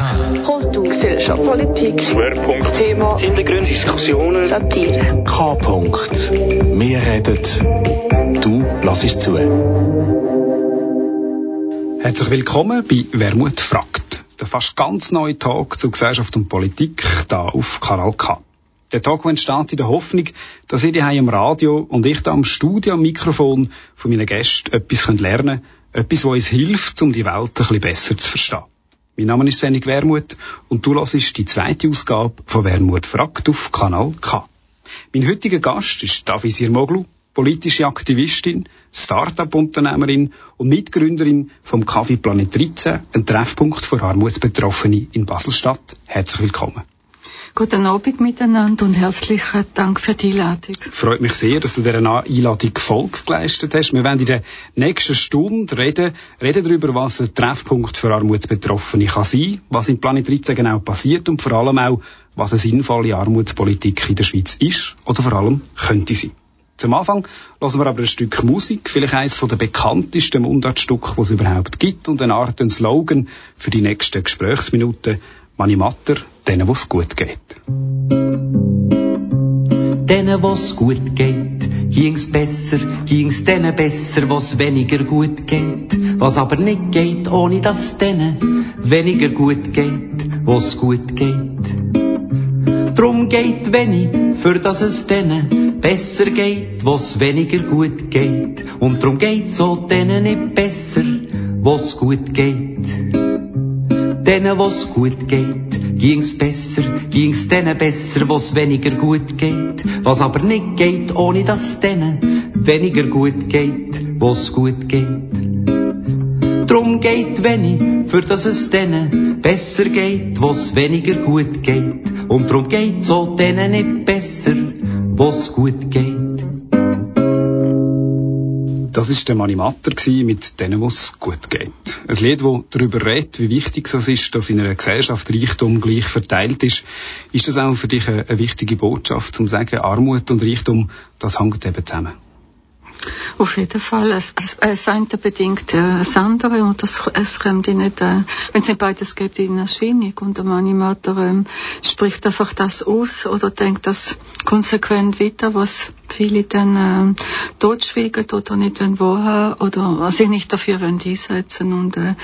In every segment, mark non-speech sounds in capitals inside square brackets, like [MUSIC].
K. Kultur, Gesellschaft, Politik, Schwerpunkt, Thema, Hintergrund, Diskussionen, Satire. K. -Punkt. Wir reden, du lass zu. Herzlich willkommen bei Wermut fragt. Der fast ganz neue Talk zu Gesellschaft und Politik da auf Kanal K. Der Talk entsteht in der Hoffnung, dass ihr hier am Radio und ich da am Studio am Mikrofon von meinen Gästen etwas lernen könnt, etwas, was uns hilft, um die Welt ein bisschen besser zu verstehen. Mein Name ist Senig Wermut und du hörst die zweite Ausgabe von Wermut fragt auf Kanal K. Mein heutiger Gast ist Davizir Moglu, politische Aktivistin, Start-up-Unternehmerin und Mitgründerin vom Café Planet 13, ein Treffpunkt für Armutsbetroffene in Baselstadt. Herzlich willkommen. Guten Abend miteinander und herzlichen Dank für die Einladung. Freut mich sehr, dass du dieser Einladung Folge geleistet hast. Wir werden in der nächsten Stunde reden, reden darüber, was ein Treffpunkt für Armutsbetroffene kann sein, was in Planet 13 genau passiert und vor allem auch, was eine sinnvolle Armutspolitik in der Schweiz ist oder vor allem könnte sein. Zum Anfang lassen wir aber ein Stück Musik, vielleicht eines der bekanntesten Mundartstücke, die es überhaupt gibt und eine Art ein Slogan für die nächsten Gesprächsminuten. Mani Matter, denen, wo es gut geht. Denen, wo's gut geht, ging's besser, ging's denen besser, wo's weniger gut geht. Was aber nicht geht, ohne dass denen weniger gut geht, wo's gut geht. Drum geht wenig, für dass es denen besser geht, wo's weniger gut geht. Und drum geht's auch denen nicht besser, wo's gut geht. Denen, wo's gut geht, ging's besser, ging's denen besser, wo's weniger gut geht. Was aber nicht geht, ohne dass denen weniger gut geht, wo's gut geht. Drum geht wenig, für dass es denen besser geht, wo's weniger gut geht. Und drum geht's auch denen nicht besser, wo's gut geht. Das ist der Manimatter mit denen, was gut geht. Ein Lied, das darüber redet, wie wichtig es ist, dass in einer Gesellschaft Reichtum gleich verteilt ist. Ist das auch für dich eine, wichtige Botschaft, zum sagen, Armut und Reichtum, das hängt eben zusammen? Auf jeden Fall. Es, es, es eine bedingt äh, das andere und das, es kommt nicht, äh, wenn es nicht beides gibt, in Erscheinung. Und der Animator ähm, spricht einfach das aus oder denkt das konsequent weiter, was viele dann äh, totschweigen oder nicht wahrhaben oder sich nicht dafür einsetzen und äh,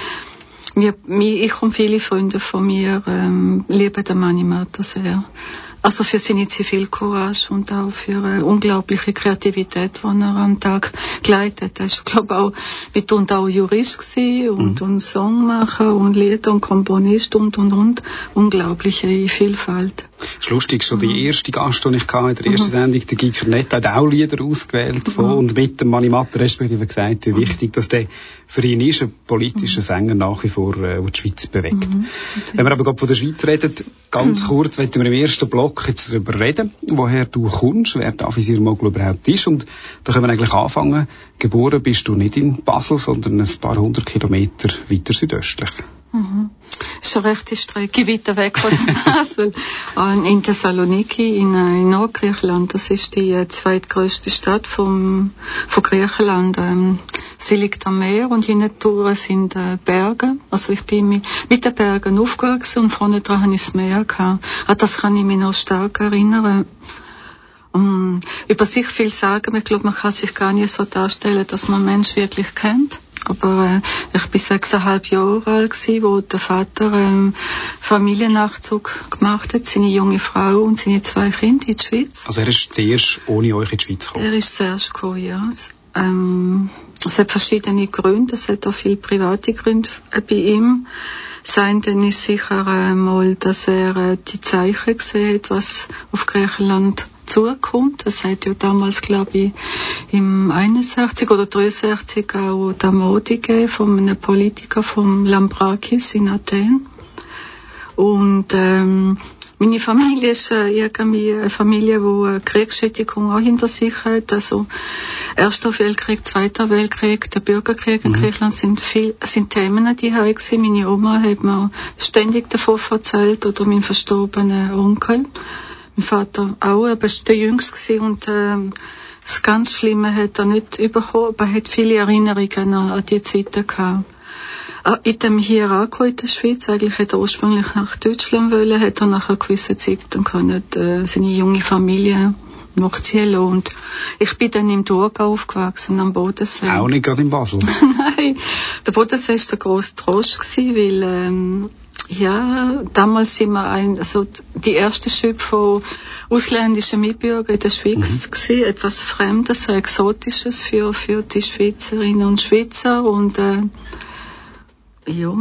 mir, ich und viele Freunde von mir ähm, lieben den Animator sehr. Also für seine Zivilcourage und auch für eine unglaubliche Kreativität, die er am Tag geleitet hat. Ich glaube auch, mitunter auch Jurist gewesen und, mhm. und Songmacher und Lieder und Komponist und, und, und. Unglaubliche Vielfalt. Ist lustig, schon die mhm. erste Gast, die ich hatte, in der ersten mhm. Sendung, der Giker Nett, hat auch Lieder ausgewählt von, und mit dem Manimatter respektive gesagt, wie wichtig dass der für ihn ist, ein politischer Sänger nach wie vor, äh, die Schweiz bewegt. Wenn wir aber gerade von der Schweiz reden, ganz kurz, wollen wir im ersten Block jetzt darüber reden, woher du kommst, wer Davis Mogul überhaupt ist und da können wir eigentlich anfangen. Geboren bist du nicht in Basel, sondern ein paar hundert Kilometer weiter südöstlich. Mhm. Ist eine rechte Strecke weiter weg von [LAUGHS] Basel. in Thessaloniki, in, äh, in Nordgriechenland. Das ist die äh, zweitgrößte Stadt vom, von Griechenland. Ähm, sie liegt am Meer und hinten sind äh, Berge. Also ich bin mit, mit den Bergen aufgewachsen und vorne dran habe ich das Meer gehabt. An das kann ich mich noch stark erinnern. Um, über sich viel sagen, ich glaube, man kann sich gar nicht so darstellen, dass man Mensch wirklich kennt. Aber äh, ich bin sechseinhalb Jahre alt gewesen, wo der Vater ähm, Familiennachzug gemacht hat, seine junge Frau und seine zwei Kinder in die Schweiz. Also er ist zuerst ohne euch in die Schweiz gekommen? Er ist zuerst gekommen, ja. Ähm, es hat verschiedene Gründe, es hat auch viele private Gründe bei ihm. Sein denn ist sicher einmal, dass er äh, die Zeichen hat, was auf Griechenland zukommt. Das hat ja damals, glaube ich, im 61 oder 63 auch der Modi von einem Politiker vom Lambrakis in Athen. Und ähm, meine Familie ist äh, irgendwie eine Familie, die eine Kriegsschädigung auch hinter sich hat. Also Erster Weltkrieg, Zweiter Weltkrieg, der Bürgerkrieg in mhm. Griechenland sind viel, sind Themen, die gewesen. Meine Oma hat mir ständig davon erzählt oder mein verstorbener Onkel. Mein Vater auch, aber er war der Jüngste und ähm, das ganz Schlimme hat er nicht bekommen, aber er hat viele Erinnerungen an, an die Zeiten gehabt. Ah, in dem hier angekommen in der Schweiz, eigentlich hätte er ursprünglich nach Deutschland wollen, hat er nach einer gewissen Zeit dann können, äh, seine junge Familie nachziehen und ich bin dann im Thurgau aufgewachsen, am Bodensee. Auch nicht gerade in Basel? [LAUGHS] Nein, der Bodensee war der grosse Trost, gewesen, weil ähm, ja, damals sind wir ein, also die erste Schübe von ausländischen Mitbürgern in der Schweiz mhm. gewesen, etwas Fremdes, Exotisches für, für die Schweizerinnen und Schweizer und äh, ja,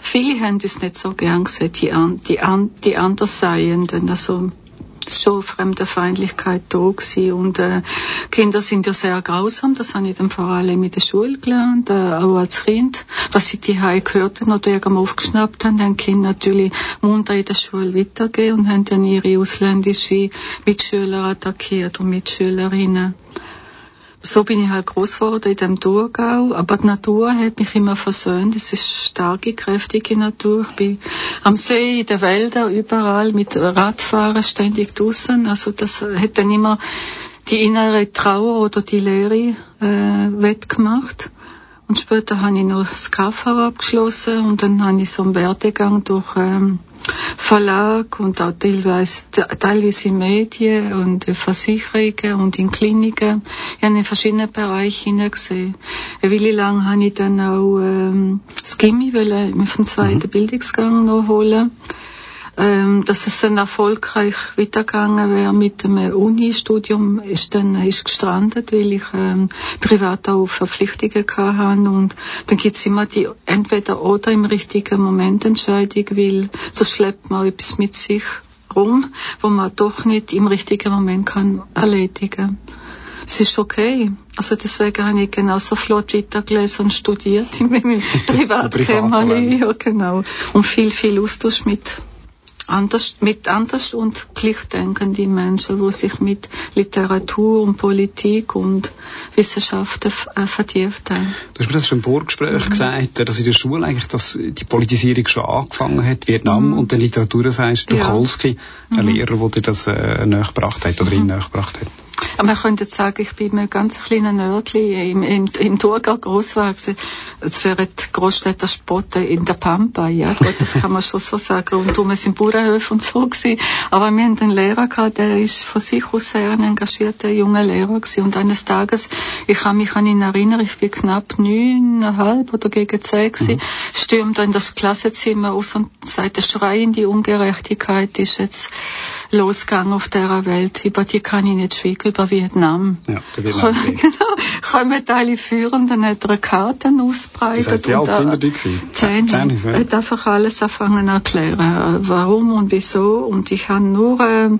viele haben uns nicht so gern gesehen, die, die, die Andersseienden, also schon Fremdenfeindlichkeit da gewesen. und äh, Kinder sind ja sehr grausam, das habe ich dann vor allem in der Schule gelernt, äh, auch als Kind, was sie die gehört haben oder irgendwann aufgeschnappt haben, haben Kinder natürlich munter in der Schule weitergehen und haben dann ihre ausländischen Mitschüler attackiert und Mitschülerinnen so bin ich halt groß geworden in dem Thurgau. Aber die Natur hat mich immer versöhnt. Es ist starke, kräftige Natur. Ich bin am See, in den Wäldern, überall mit Radfahren ständig draußen. Also das hat dann immer die innere Trauer oder die Leere äh, wettgemacht. Und später habe ich noch das KV abgeschlossen und dann habe ich so einen Werdegang durch ähm, Verlag und auch teilweise, teilweise in Medien und in Versicherungen und in Kliniken. Ich habe in verschiedenen Bereichen hineingesehen. Eine Weile lang habe ich dann auch ähm, das Gimmi auf dem zweiten mhm. Bildungsgang noch holen ähm, dass es dann erfolgreich weitergegangen wäre mit dem Uni-Studium, ist dann ist gestrandet, weil ich ähm, privat auch Verpflichtungen hatte und dann gibt's immer die entweder oder im richtigen Moment Entscheidung, weil sonst schleppt man etwas mit sich rum, wo man doch nicht im richtigen Moment kann erledigen es ist okay. Also deswegen habe ich genauso flott weitergelesen und studiert in meinem Privatkämmerchen. Ja, genau. Und viel, viel Austausch mit anders, mit anders und gleichdenkende Menschen, die sich mit Literatur und Politik und Wissenschaften äh, vertieft haben. Du hast mir das schon im Vorgespräch mhm. gesagt, dass in der Schule eigentlich das, die Politisierung schon angefangen hat, Vietnam mhm. und der Literatur, das heisst, Tucholsky, ja. ein mhm. Lehrer, der dir das äh, nachgebracht hat oder mhm. ihn nachgebracht hat. Aber man könnte sagen, ich bin ein ganz kleiner Nördli im, im, im Thurgau groß gewesen. Es wären die Großstädter spotten in der Pampa, ja, gut, das kann man schon so sagen. Und um es im Bauernhöfe und so gewesen. Aber wir haben einen Lehrer gehabt, der ist von sich aus sehr ein engagierter junger Lehrer gewesen. Und eines Tages, ich kann mich an ihn erinnern, ich bin knapp neuneinhalb oder gegen zehn gewesen, mhm. stürmt er in das Klassenzimmer aus und sagt, der Schrei in die Ungerechtigkeit ist jetzt losgegangen auf dieser Welt. Über die kann ich nicht schweigen, über Vietnam. Ja, der Vietnam. [LAUGHS] genau. Kommen alle führen, dann hat er Karten ausbreitet. Das heißt, wie alt sind die Zehn. Zehn ja. Hat einfach alles anfangen erklären, warum und wieso. Und ich habe nur, äh,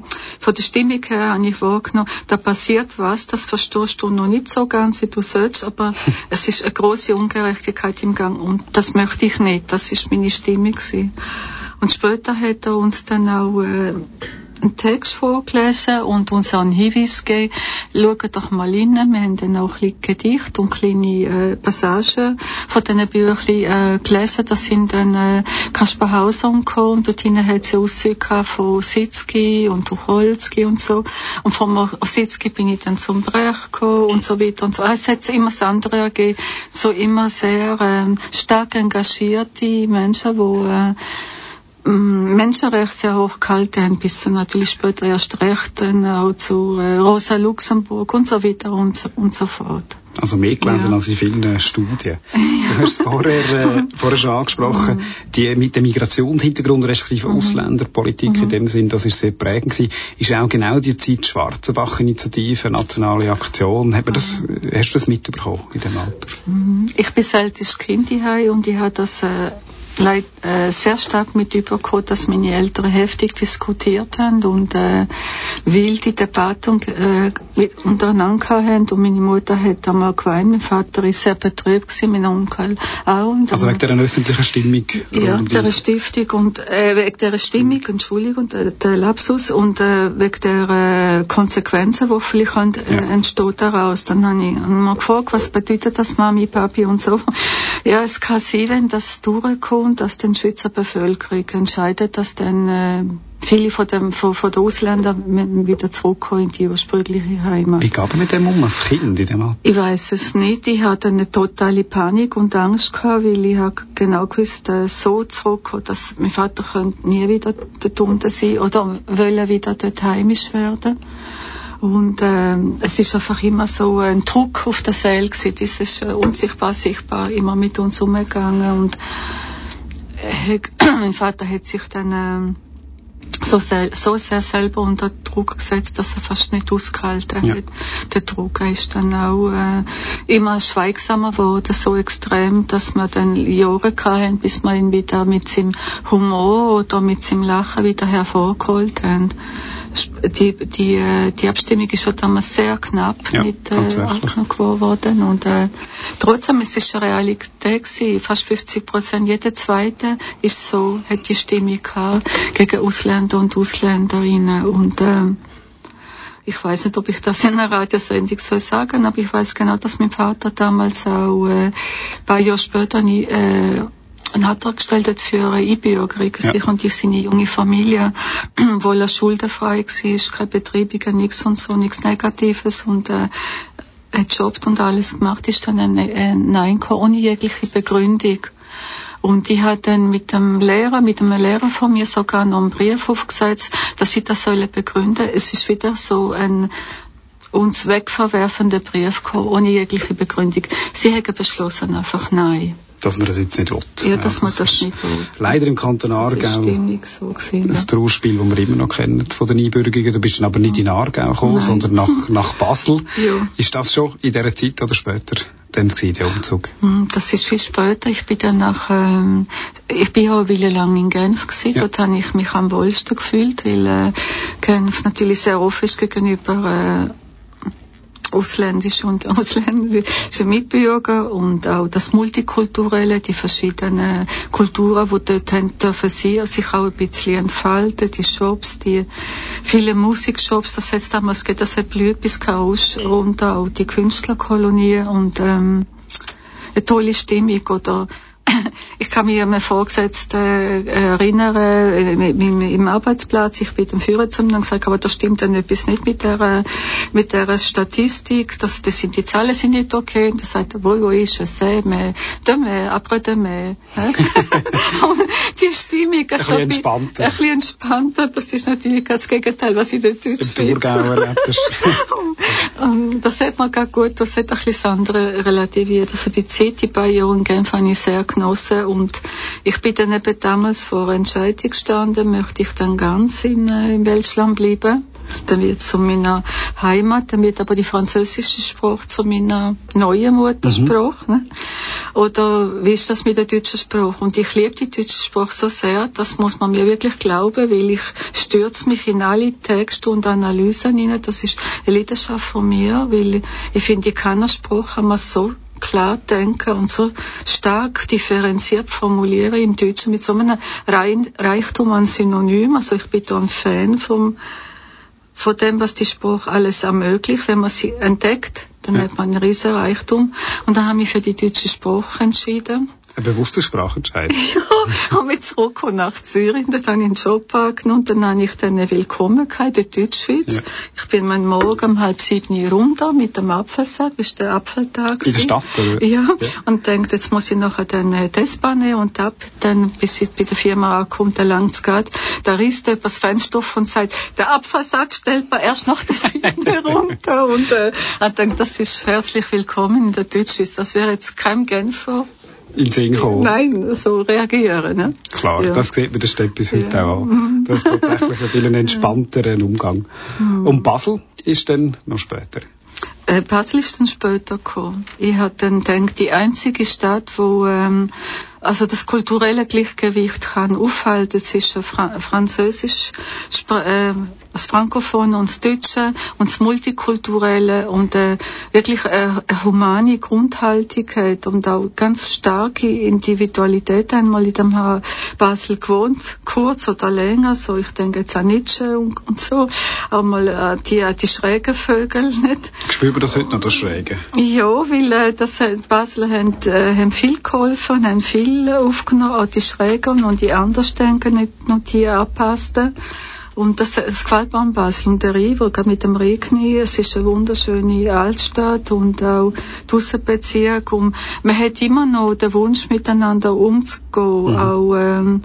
von der Stimmung her habe ich wahrgenommen, da passiert was, das verstehst du noch nicht so ganz, wie du sollst, aber [LAUGHS] es ist eine große Ungerechtigkeit im Gang und das möchte ich nicht. Das ist meine Stimmung gewesen. Und später hat er uns dann auch äh, einen Text vorgelesen und uns einen Hinweis gegeben, schaut doch mal rein, wir haben dann auch ein Gedicht und kleine äh, Passagen von diesen Büchern äh, gelesen, das sind dann äh, Kaspar Hauser gekommen und dort hat sie Auszüge von Sitzki und Tucholsky und so. Und von Sitzki bin ich dann zum Brecht gekommen und so weiter und so. Es hat immer das andere ergeben, so immer sehr äh, stark engagierte Menschen, die äh, Menschenrechte sehr hoch gehalten haben, bis dann natürlich später erst recht dann auch zu äh, Rosa Luxemburg und so weiter und so, und so fort. Also mehr gelesen ja. als in vielen Studien. [LAUGHS] Du hast es vorher, äh, vorher schon angesprochen, mhm. die mit dem Migrationshintergrund respektive mhm. Ausländerpolitik mhm. in dem Sinn, das ist sehr prägend gewesen, ist auch genau die Zeit Schwarzenbach-Initiative, nationale Aktion. Hat man das, mhm. Hast du das mitbekommen in dem Alter? Mhm. Ich bin selbst Kind hier und ich habe das äh, leid, äh, sehr stark mit übergekommen, dass meine Eltern heftig diskutiert haben und äh, wilde Debatten äh, untereinander haben und meine Mutter hat einmal geweint, mein Vater ist sehr betrübt gewesen, mein Onkel auch. Und also wegen dieser öffentlichen Stimmung? Ja, der Stiftung und äh, wegen der Stimmung, Entschuldigung, der, der Lapsus und äh, wegen der äh, Konsequenzen, die vielleicht äh, ja. entstehen daraus. Dann habe ich mal gefragt, was bedeutet das Mami, Papi und so. Ja, es kann sein, wenn das durchkommt, dass die Schweizer Bevölkerung entscheidet, dass dann äh, viele von, dem, von, von den Ausländern wieder zurückkommen in die ursprüngliche Heimat. Wie man mit dem um als Kind in dem Alter? Ich weiß es nicht. Ich hatte eine totale Panik und Angst gehabt, weil ich habe genau gewusst, äh, so zurückkommen, dass mein Vater könnte nie wieder dort unten sein oder wollen wieder dort heimisch werden. Und ähm, es ist einfach immer so ein Druck auf der Seele gewesen. Das ist äh, unsichtbar, sichtbar immer mit uns umgegangen. Und äh, [CLEARS THROAT] mein Vater hat sich dann ähm, so, sehr, so sehr selber unter Druck gesetzt, dass er fast nicht ausgehalten Ja. hat. Der Druck ist dann auch äh, immer schweigsamer geworden, so extrem, dass wir dann Jahre hatten, bis wir ihn wieder mit seinem Humor oder mit seinem Lachen wieder hervorgeholt haben. Die, die, äh, die Abstimmung ist schon damals sehr knapp Ja, nicht äh, angenommen worden und äh, trotzdem es ist eine Realität gewesen. Fast 50 Prozent, jeder Zweite ist so, hat die Stimme gehabt gegen Ausländer und Ausländerinnen und ähm, ich weiß nicht, ob ich das in einer Radiosendung soll sagen, aber ich weiß genau, dass mein Vater damals auch äh, ein paar Jahre später nie, äh, einen Antrag gestellt hat für eine Einbürgerung, Ja. sich und die seine junge Familie, [CLEARS THROAT] wo er schuldenfrei war, keine Betriebungen, nichts und so, nichts Negatives und äh, hat jobbt und alles gemacht, ist dann ein, ein Nein gekommen, ohne jegliche Begründung. Und ich habe dann mit dem Lehrer, mit einem Lehrer von mir sogar noch einen Brief aufgesetzt, dass ich das soll begründen. Es ist wieder so ein uns wegverwerfender Brief gekommen, ohne jegliche Begründung. Sie haben beschlossen einfach nein. Dass man das jetzt nicht will. Ja, dass man das ist nicht will. Leider im Kanton Das ist Aargau stimmig so gewesen. ein Ja. Trauerspiel, das wir immer noch kennen von den Einbürgerungen. Du bist dann aber nicht in Aargau gekommen, Nein. sondern nach, [LAUGHS] nach Basel. Ja. Ist das schon in dieser Zeit oder später dann gewesen, der Umzug? Hm, Das ist viel später. Ich bin dann nach, ähm, ich bin ja eine Weile lang in Genf gewesen. Ja. Dort habe ich mich am wohlsten gefühlt, weil äh, Genf natürlich sehr offen ist gegenüber ausländischen und [LAUGHS] ausländischen Mitbürger und auch das Multikulturelle, die verschiedenen Kulturen, die dort haben dürfen sein, sich auch ein bisschen entfalten, die Shops, die viele Musikshops, das hat damals gegeben, das hat blüht bis Kausch runter, auch die Künstlerkolonie und ähm, eine tolle Stimmung oder [COUGHS] ich kann mich an einen Vorgesetzten äh, erinnern, äh, im, Arbeitsplatz, ich bin dem Führer zu ihm und gesagt, aber da stimmt dann etwas nicht mit der, mit der Statistik, das, das sind, die Zahlen sind nicht okay. Und er sagt, wo, wo ist es, mais demain, après demain. Und die Stimmung, also bisschen entspannter. Ein bisschen entspannter, das ist natürlich ganz das Gegenteil, was in der Im Schweiz Thurgauer hättest ähm, [LAUGHS] das hat man gar gut, das hat ein bisschen andere relativiert. Also die Zeit, die paar Jahre in Genf habe ich sehr genossen und ich bin dann eben damals vor Entscheidung gestanden, möchte ich dann ganz in, äh, in Welschland bleiben. Dann wird zu meiner Heimat, dann wird aber die französische Sprache zu meiner neuen Muttersprache. Ne? Oder wie ist das mit der deutschen Sprache? Und ich liebe die deutsche Sprache so sehr, das muss man mir wirklich glauben, weil ich stürze mich in alle Texte und Analysen hinein. Das ist eine Leidenschaft von mir, weil ich finde, in keiner Sprache kann man so klar denken und so stark differenziert formulieren im Deutschen mit so einem Reichtum an Synonym. Also ich bin da ein Fan vom, von dem, was die Sprache alles ermöglicht. Wenn man sie entdeckt, dann Ja. hat man einen riesen Reichtum. Und dann habe ich mich für die deutsche Sprache entschieden. Ein bewusster Sprachentscheid. [LAUGHS] Ja, und mit zurückgekommen nach Zürich, dort habe ich einen Job angenommen und dann habe ich dann eine Willkommen in der Deutschschweiz. Ja. Ich bin am Morgen um halb sieben runter mit dem Apfelsack, das der Apfeltag. In der. Stadt, oder? Ja, und denkt, jetzt muss ich nachher dann äh, die S-Bahn nehmen und ab, dann bis ich bei der Firma ankomme, der langt's geht, da riest jemand das Fenster auf und sagt, der Apfelsack stellt man erst nach der sieben runter und äh, ich denke, das ist herzlich willkommen in der Deutschschweiz. Das wäre jetzt kein Genfer In den Sinn gekommen. Nein, so reagieren. Ne? Klar, Ja. das sieht man der Stadt bis heute Ja. auch an. Das ist tatsächlich ein viel entspannterer Umgang. Mhm. Und Basel ist dann noch später. Äh, Basel ist dann später gekommen. Ich habe dann gedacht, die einzige Stadt, wo ähm, also das kulturelle Gleichgewicht kann aufhalten zwischen Fra französisch äh, das Frankophone und das Deutsche und das Multikulturelle und äh, wirklich eine, eine humane Grundhaltung hat und auch ganz starke Individualität einmal in dem Basel gewohnt, kurz oder länger, so ich denke jetzt an Nietzsche und, und so, auch mal äh, die, äh, die schrägen Vögel, nicht? Wir das heute noch, das Schräge? Ja, weil äh, das, Basel haben, äh, haben viel geholfen, haben viel aufgenommen, auch die Schrägen und die Andersdenken, nicht nur die angepassten. Und das, das gefällt mir an Basel. Und der River, gerade mit dem Regni, es ist eine wunderschöne Altstadt und auch die Aussenbezirk. Und man hat immer noch den Wunsch, miteinander umzugehen. Mhm. Auch, ähm,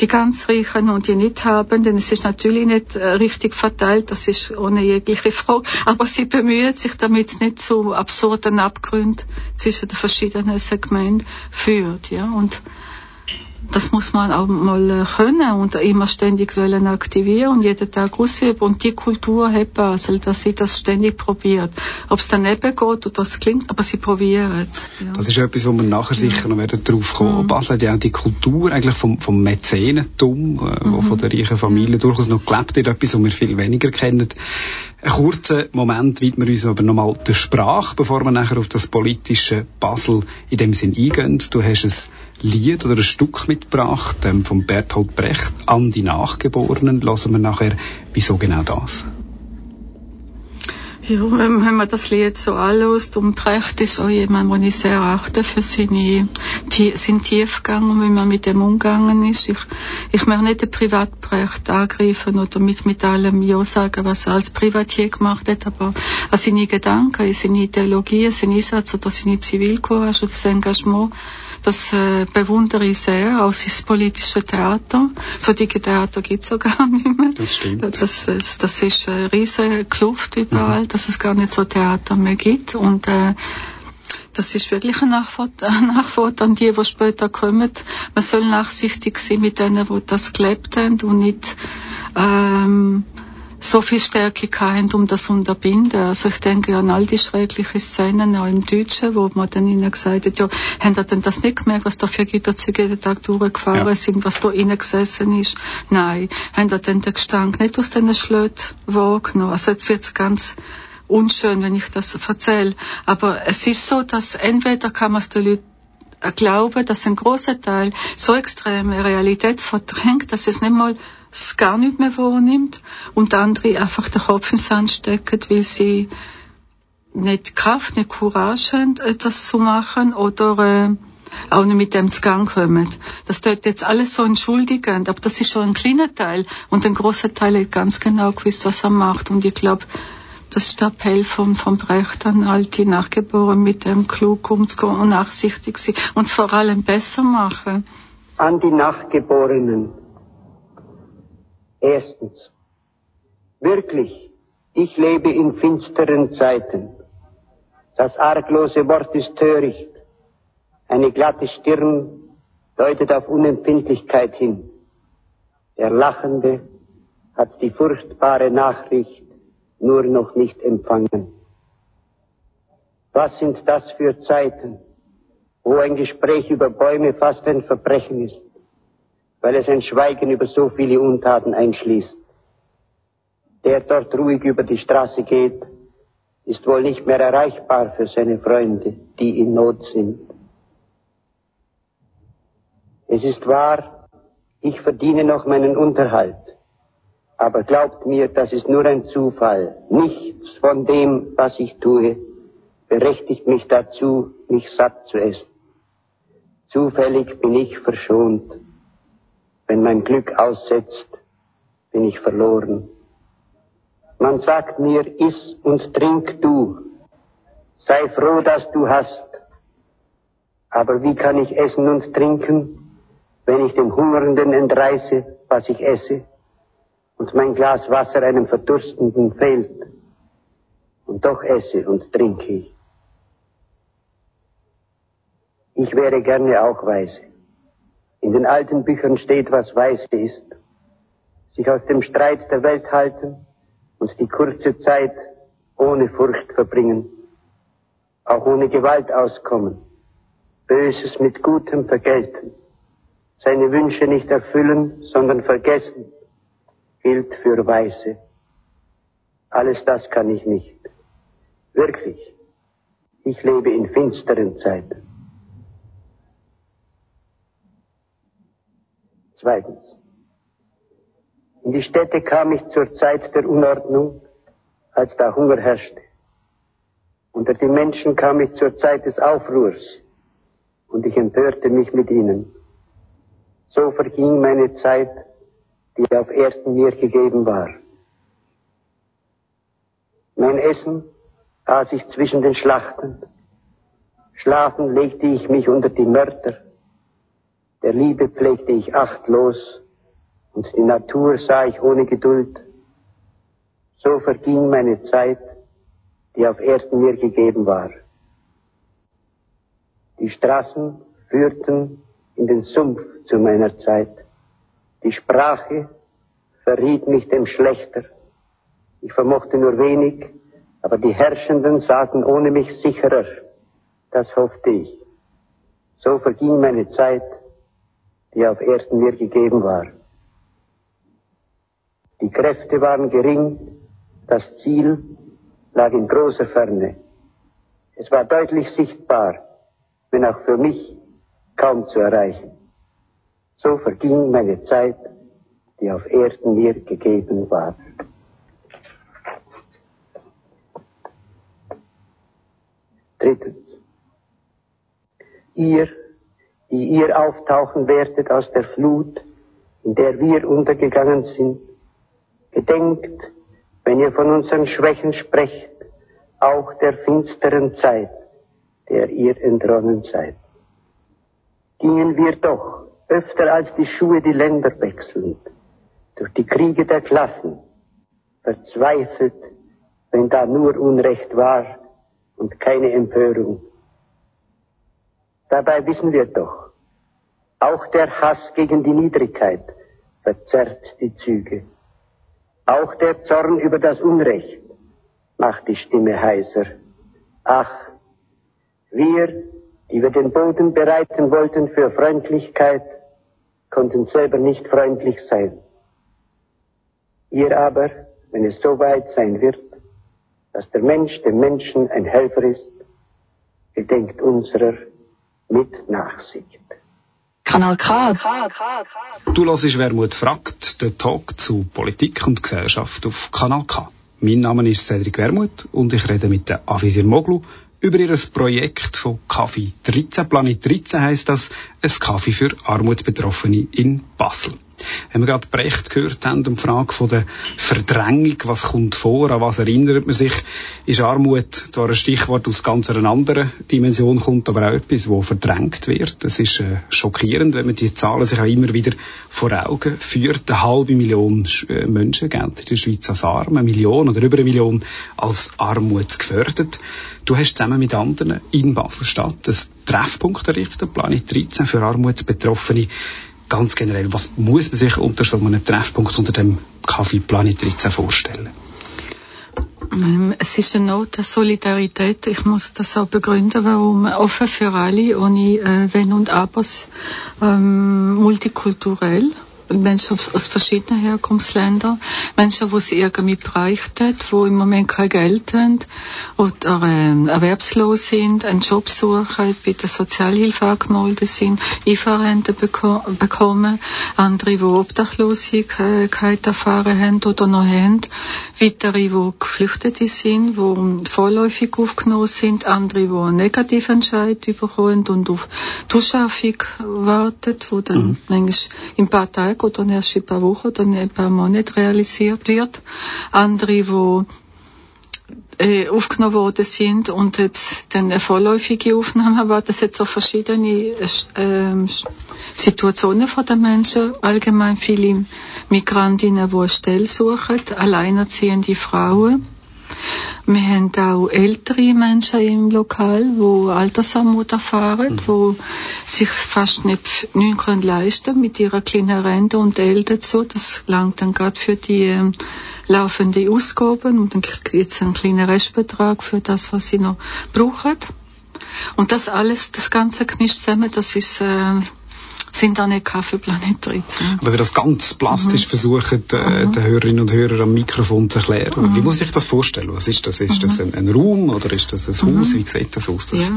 die ganz Reichen und die nicht haben, denn es ist natürlich nicht äh, richtig verteilt, das ist ohne jegliche Frage, aber sie bemühen sich, damit es nicht zu absurden Abgründen zwischen den verschiedenen Segmenten führt, ja, und das muss man auch mal äh, können und immer ständig wollen aktivieren und jeden Tag ausüben. Und die Kultur hat Basel, dass sie das ständig probiert. Ob es dann eben geht oder es klingt, aber sie probieren es. Ja. Das ist etwas, wo wir nachher sicher noch werden drauf kommen. Mhm. Basel hat ja auch die Kultur eigentlich vom, vom Mäzenentum, äh, mhm. wo von der reichen Familie durchaus noch gelebt wird, etwas, was wir viel weniger kennen. Ein kurzer Moment widmen wir uns aber nochmal der Sprache, bevor wir nachher auf das politische Basel in dem Sinn eingehen. Du hast ein Lied oder ein Stück mitgebracht ähm, von Bertolt Brecht an die Nachgeborenen. Lassen wir nachher, wieso genau das? Ja, wenn man das Lied so anlässt und Brecht ist auch jemand, den ich sehr achte für seine, seinen Tiefgang und wie man mit dem umgegangen ist. Ich, ich möchte nicht den Privatbrecht angreifen oder mit, mit allem Ja sagen, was er als Privatier gemacht hat, aber seine Gedanken, seine Ideologie, seinen Einsatz oder seine Zivilcourage oder das Engagement, das äh, bewundere ich sehr, auch das politische Theater. So dicke Theater gibt's ja [LAUGHS] gar nicht mehr. Das stimmt. Das, das, das ist eine riesige Kluft überall, mhm. dass es gar nicht so Theater mehr gibt. Und äh, das ist wirklich ein Nachwort, [LAUGHS] ein Nachwort an die, die später kommen. Man soll nachsichtig sein mit denen, die das gelebt haben und nicht ähm, so viel Stärke haben, um das zu unterbinden. Also ich denke an all die schrecklichen Szenen auch im Deutschen, wo man dann ihnen gesagt hat, ja, haben ihr denn das nicht gemerkt, was da für Güterzüge jeden Tag durchgefahren ja. sind, was da innen gesessen ist? Nein. Haben ihr denn den Gestank nicht aus diesen Schlöten wahrgenommen? Also jetzt wird's ganz unschön, wenn ich das erzähle. Aber es ist so, dass entweder kann man es den Leuten glauben, dass ein großer Teil so extreme Realität verdrängt, dass es nicht mal es gar nicht mehr wahrnimmt und andere einfach den Kopf ins Sand stecken, weil sie nicht Kraft, nicht Courage haben, etwas zu machen oder äh, auch nicht mit dem zu Gang kommen. Das tut jetzt alles so entschuldigend, aber das ist schon ein kleiner Teil und ein großer Teil hat ganz genau gewusst, was er macht und ich glaube, das ist der Appell vom, vom Brecht an all die Nachgeborenen, mit dem klug umzugehen und nachsichtig sein und es vor allem besser machen. An die Nachgeborenen. Erstens. Wirklich, ich lebe in finsteren Zeiten. Das arglose Wort ist töricht. Eine glatte Stirn deutet auf Unempfindlichkeit hin. Der Lachende hat die furchtbare Nachricht nur noch nicht empfangen. Was sind das für Zeiten, wo ein Gespräch über Bäume fast ein Verbrechen ist, weil es ein Schweigen über so viele Untaten einschließt. Der dort ruhig über die Straße geht, ist wohl nicht mehr erreichbar für seine Freunde, die in Not sind. Es ist wahr, ich verdiene noch meinen Unterhalt. Aber glaubt mir, das ist nur ein Zufall. Nichts von dem, was ich tue, berechtigt mich dazu, mich satt zu essen. Zufällig bin ich verschont. Wenn mein Glück aussetzt, bin ich verloren. Man sagt mir, iss und trink du. Sei froh, dass du hast. Aber wie kann ich essen und trinken, wenn ich dem Hungernden entreiße, was ich esse? und mein Glas Wasser einem Verdurstenden fehlt. Und doch esse und trinke ich. Ich wäre gerne auch weise. In den alten Büchern steht, was weise ist. Sich aus dem Streit der Welt halten und die kurze Zeit ohne Furcht verbringen. Auch ohne Gewalt auskommen. Böses mit Gutem vergelten. Seine Wünsche nicht erfüllen, sondern vergessen gilt für Weise. Alles das kann ich nicht. Wirklich. Ich lebe in finsteren Zeiten. Zweitens. In die Städte kam ich zur Zeit der Unordnung, als da Hunger herrschte. Unter die Menschen kam ich zur Zeit des Aufruhrs und ich empörte mich mit ihnen. So verging meine Zeit, die auf Erden mir gegeben war. Mein Essen aß ich zwischen den Schlachten. Schlafen legte ich mich unter die Mörder. Der Liebe pflegte ich achtlos und die Natur sah ich ohne Geduld. So verging meine Zeit, die auf Erden mir gegeben war. Die Straßen führten in den Sumpf zu meiner Zeit. Die Sprache verriet mich dem Schlechter. Ich vermochte nur wenig, aber die Herrschenden saßen ohne mich sicherer. Das hoffte ich. So verging meine Zeit, die auf Erden mir gegeben war. Die Kräfte waren gering, das Ziel lag in großer Ferne. Es war deutlich sichtbar, wenn auch für mich kaum zu erreichen. So verging meine Zeit, die auf Erden mir gegeben war. Drittens. Ihr, die ihr auftauchen werdet aus der Flut, in der wir untergegangen sind, gedenkt, wenn ihr von unseren Schwächen sprecht, auch der finsteren Zeit, der ihr entronnen seid. Gingen wir doch öfter als die Schuhe die Länder wechselnd, durch die Kriege der Klassen, verzweifelt, wenn da nur Unrecht war und keine Empörung. Dabei wissen wir doch, auch der Hass gegen die Niedrigkeit verzerrt die Züge. Auch der Zorn über das Unrecht macht die Stimme heiser. Ach, wir, die wir den Boden bereiten wollten für Freundlichkeit, konnten selber nicht freundlich sein. Ihr aber, wenn es so weit sein wird, dass der Mensch dem Menschen ein Helfer ist, gedenkt unserer mit Nachsicht. Kanal K. Du hörst Wermut fragt, der Talk zu Politik und Gesellschaft auf Kanal K. Mein Name ist Cedric Wermut und ich rede mit der Avizir Moglu über ihr Projekt von Kaffee 13. Planet 13 heisst das, ein Kaffee für Armutsbetroffene in Basel. Wenn wir gerade Brecht gehört haben um die Frage von der Verdrängung, was kommt vor, an was erinnert man sich, ist Armut zwar ein Stichwort aus ganz einer anderen Dimension, kommt aber auch etwas, wo verdrängt wird. Es ist äh, schockierend, wenn man die Zahlen sich auch immer wieder vor Augen führt. Eine halbe Million äh, Menschen gelten in der Schweiz als arm, eine Million oder über eine Million als armutsgefördert. Du hast zusammen mit anderen in Basel-Stadt einen Treffpunkt errichtet, Planet 13 für Armutsbetroffene ganz generell, was muss man sich unter so einem Treffpunkt unter dem Kaffee Planet 13 vorstellen? Ähm, es ist eine Not der Solidarität. Ich muss das auch begründen, warum offen für alle, ohne äh, Wenn und Abers, ähm, multikulturell. Menschen aus verschiedenen Herkunftsländern, Menschen, die sich irgendwie bereicht haben, die im Moment kein Geld haben oder ähm, erwerbslos sind, einen Job suchen, bei der Sozialhilfe angemeldet sind, IV-Rente beko bekommen, andere, die Obdachlosigkeit erfahren haben oder noch haben, weitere, die Geflüchtete sind, die vorläufig aufgenommen sind, andere, die einen negativen Entscheid bekommen und auf die Ausschaffung warten, die dann mhm. manchmal in ein paar Tagen oder erst in ein paar Wochen oder in ein paar Monaten realisiert wird. Andere, die äh, aufgenommen worden sind und jetzt dann eine vorläufige Aufnahme haben, das jetzt so verschiedene äh, Situationen von den Menschen, allgemein viele Migrantinnen, die eine Stelle suchen, alleinerziehende Frauen, wir haben auch ältere Menschen im Lokal, die Altersarmut erfahren, mhm. die sich fast nicht, nicht können leisten mit ihrer kleinen Rente und Eltern so. Das langt dann gerade für die ähm, laufende Ausgaben und dann gibt es einen kleinen Restbetrag für das, was sie noch brauchen. Und das alles, das ganze gemischt zusammen, das ist äh, sind da nicht Kaffeeplanet 13. Wenn wir das ganz plastisch mhm. versuchen, äh, mhm. den Hörerinnen und Hörern am Mikrofon zu erklären, mhm. wie muss ich das vorstellen? Was ist das? Ist das ein, ein Raum oder ist das ein Haus? Wie sieht das aus? Das? Ja.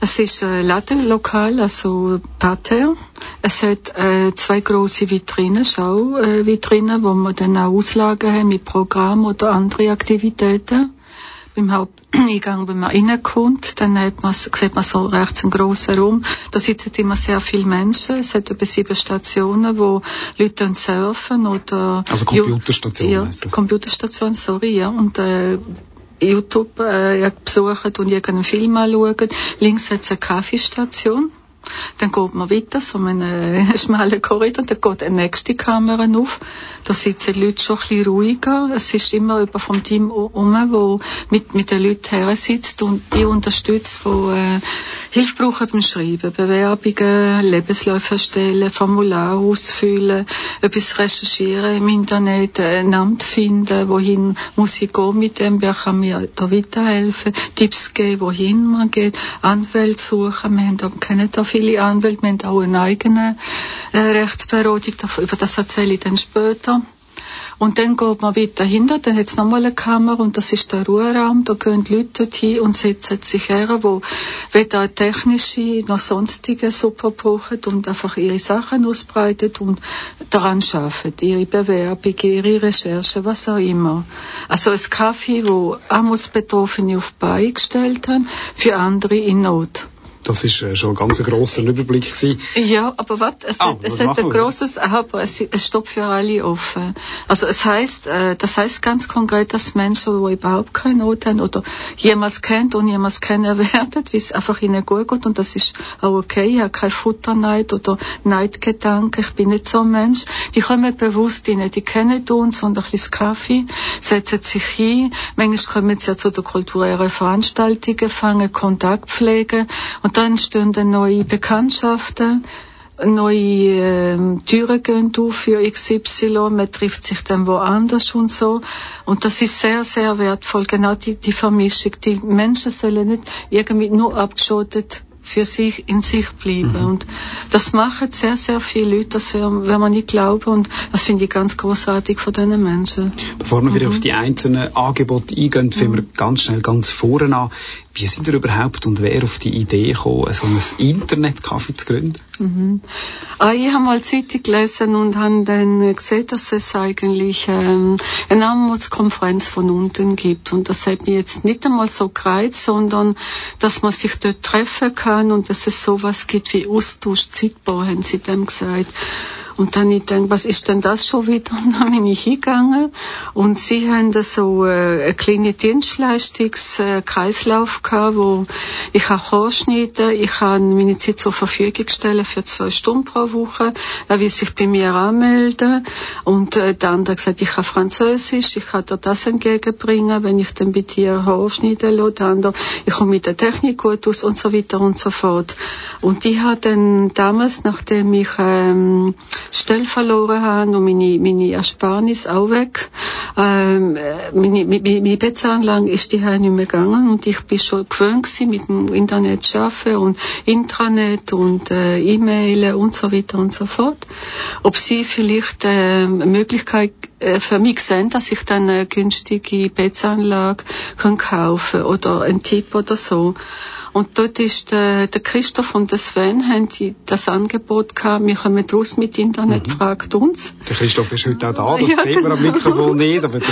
Es ist ein Ladenlokal, also Pater. Es hat äh, zwei große Vitrinen, Schauvitrinen, wo wir dann auch Auslagen haben mit Programm oder andere Aktivitäten beim Haupteingang, wenn man reinkommt, dann hat man, sieht man so rechts einen grossen Raum. Da sitzen immer sehr viele Menschen. Es hat etwa sieben Stationen, wo Leute surfen oder... Also Computerstationen Ja, Computerstationen, sorry, ja. Und äh, YouTube äh, besuchen und irgendeinen Film anschauen. Links hat es eine Kaffeestation. Dann geht man weiter, so einen [LAUGHS] schmalen Korridor, dann geht eine nächste Kamera auf. Da sitzen die Leute schon ein bisschen ruhiger. Es ist immer jemand vom Team um, der mit, mit den Leuten her sitzt und die unterstützt, die äh, Hilfe brauchen beim Schreiben. Bewerbungen, Lebensläufe erstellen, Formular ausfüllen, etwas recherchieren im Internet, ein Amt finden, wohin muss ich gehen mit dem, wer kann mir da weiterhelfen, Tipps geben, wohin man geht, Anwälte suchen. Wir haben da, kennen da viele Anwälte, wir haben auch eine eigene Rechtsberatung, über das erzähle ich dann später. Und dann geht man weiter hinter, dann hat es nochmal eine Kamera und das ist der Ruheraum. Da gehen die Leute hin und setzen sich her, wo weder technische noch sonstige super brauchen und einfach ihre Sachen ausbreiten und daran arbeiten. Ihre Bewerbung, ihre Recherche, was auch immer. Also ein Kaffee, wo Amos Betroffene auf Beine gestellt haben, für andere in Not. Das ist äh, schon ein ganz grosser Überblick gewesen. Ja, aber was? Es, ah, hat, es hat ein grosses Aber, es, es stoppt für alle offen. Also es heißt, äh, das heißt ganz konkret, dass Menschen, die überhaupt keine Not haben oder jemals kennt und jemals kennen [LAUGHS] werden, wie es einfach ihnen gut geht und das ist auch okay. Ich habe kein Futterneid oder Neidgedanke. Ich bin nicht so ein Mensch. Die kommen bewusst rein. Die kennen uns und ein bisschen Kaffee, setzen sich hin. Manchmal kommen sie ja zu den kulturellen Veranstaltungen, fangen Kontakt pflegen und und dann stehen dann neue Bekanntschaften, neue äh, Türen gehen auf für XY, man trifft sich dann woanders und so. Und das ist sehr, sehr wertvoll, genau die, die Vermischung. Die Menschen sollen nicht irgendwie nur abgeschottet für sich in sich bleiben. Mhm. Und das machen sehr, sehr viele Leute, das werden wir nicht glauben. Und das finde ich ganz großartig von diesen Menschen. Bevor wir mhm. wieder auf die einzelnen Angebote eingehen, mhm. fangen wir ganz schnell ganz vorne an. Wie sind ihr überhaupt und wer auf die Idee gekommen, so ein Internetcafé zu gründen? Mhm. Ah, ich habe mal Zeitung gelesen und habe dann gesehen, dass es eigentlich ähm, eine Armutskonferenz von unten gibt. Und das hat mich jetzt nicht einmal so gereizt, sondern dass man sich dort treffen kann und dass es sowas gibt wie Austausch Zeitbar, haben sie dann gesagt. Und dann ich gedacht, was ist denn das schon wieder? [LAUGHS] Und dann bin ich hingegangen und sie haben da so äh, eine kleine Dienstleistungskreislauf gehabt, wo ich kann Haarschneiden, ich kann meine Zeit zur Verfügung stellen für zwei Stunden pro Woche, er will sich bei mir anmelden und äh, der andere gesagt, ich kann Französisch, ich kann dir das entgegenbringen, wenn ich dann bei dir Haarschneiden lasse, der andere, ich komme mit der Technik gut aus und so weiter und so fort. Und ich habe dann damals, nachdem ich ähm, Stelle verloren habe und meine, meine Ersparnis auch weg. Ähm, meine, meine, meine Bettsanlage ist die nicht mehr gegangen und ich bin schon gewöhnt gewesen, mit dem Internet zu arbeiten und Intranet und äh, E-Mail und so weiter und so fort. Ob sie vielleicht äh, eine Möglichkeit äh, für mich sehen, dass ich dann eine günstige Bettsanlage kaufen kann oder einen Tipp oder so. Und dort ist der, der Christoph und der Sven haben die das Angebot gehabt, wir kommen raus mit Internet, mhm. fragt uns. Der Christoph ist heute auch da, [LAUGHS] das ja, sehen wir am Mikrofon nicht, aber das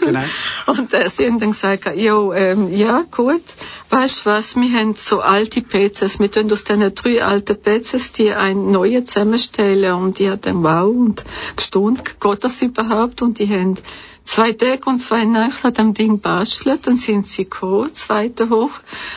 genau. [LAUGHS] Und äh, sie haben dann gesagt, jo, ähm, ja, gut, weißt du was, wir haben so alte PCs, wir tun aus diesen drei alten PCs die ein neue zusammenstellen und die hat dann wow und gestaunt, geht das überhaupt? Und die haben zwei Tage und zwei Nächte an dem Ding bastelt und sind sie gekommen, zweite hoch,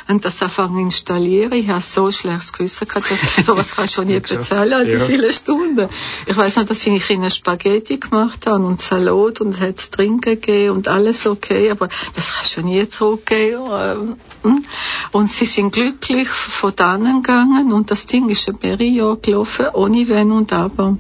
und das anfangen installieren. Ich habe so schlechtes Gewissen gehabt, dass, [LAUGHS] sowas kannst du schon nie bezahlen, all die ja. viele Stunden. Ich weiß noch, dass ich ihnen Spaghetti gemacht habe und Salat und es hat Trinken gegeben und alles okay, aber das kannst du nie zurückgeben. Hm? Und sie sind glücklich von dannen gegangen und das Ding ist ein mehrere Jahre gelaufen, ohne Wenn und Aber.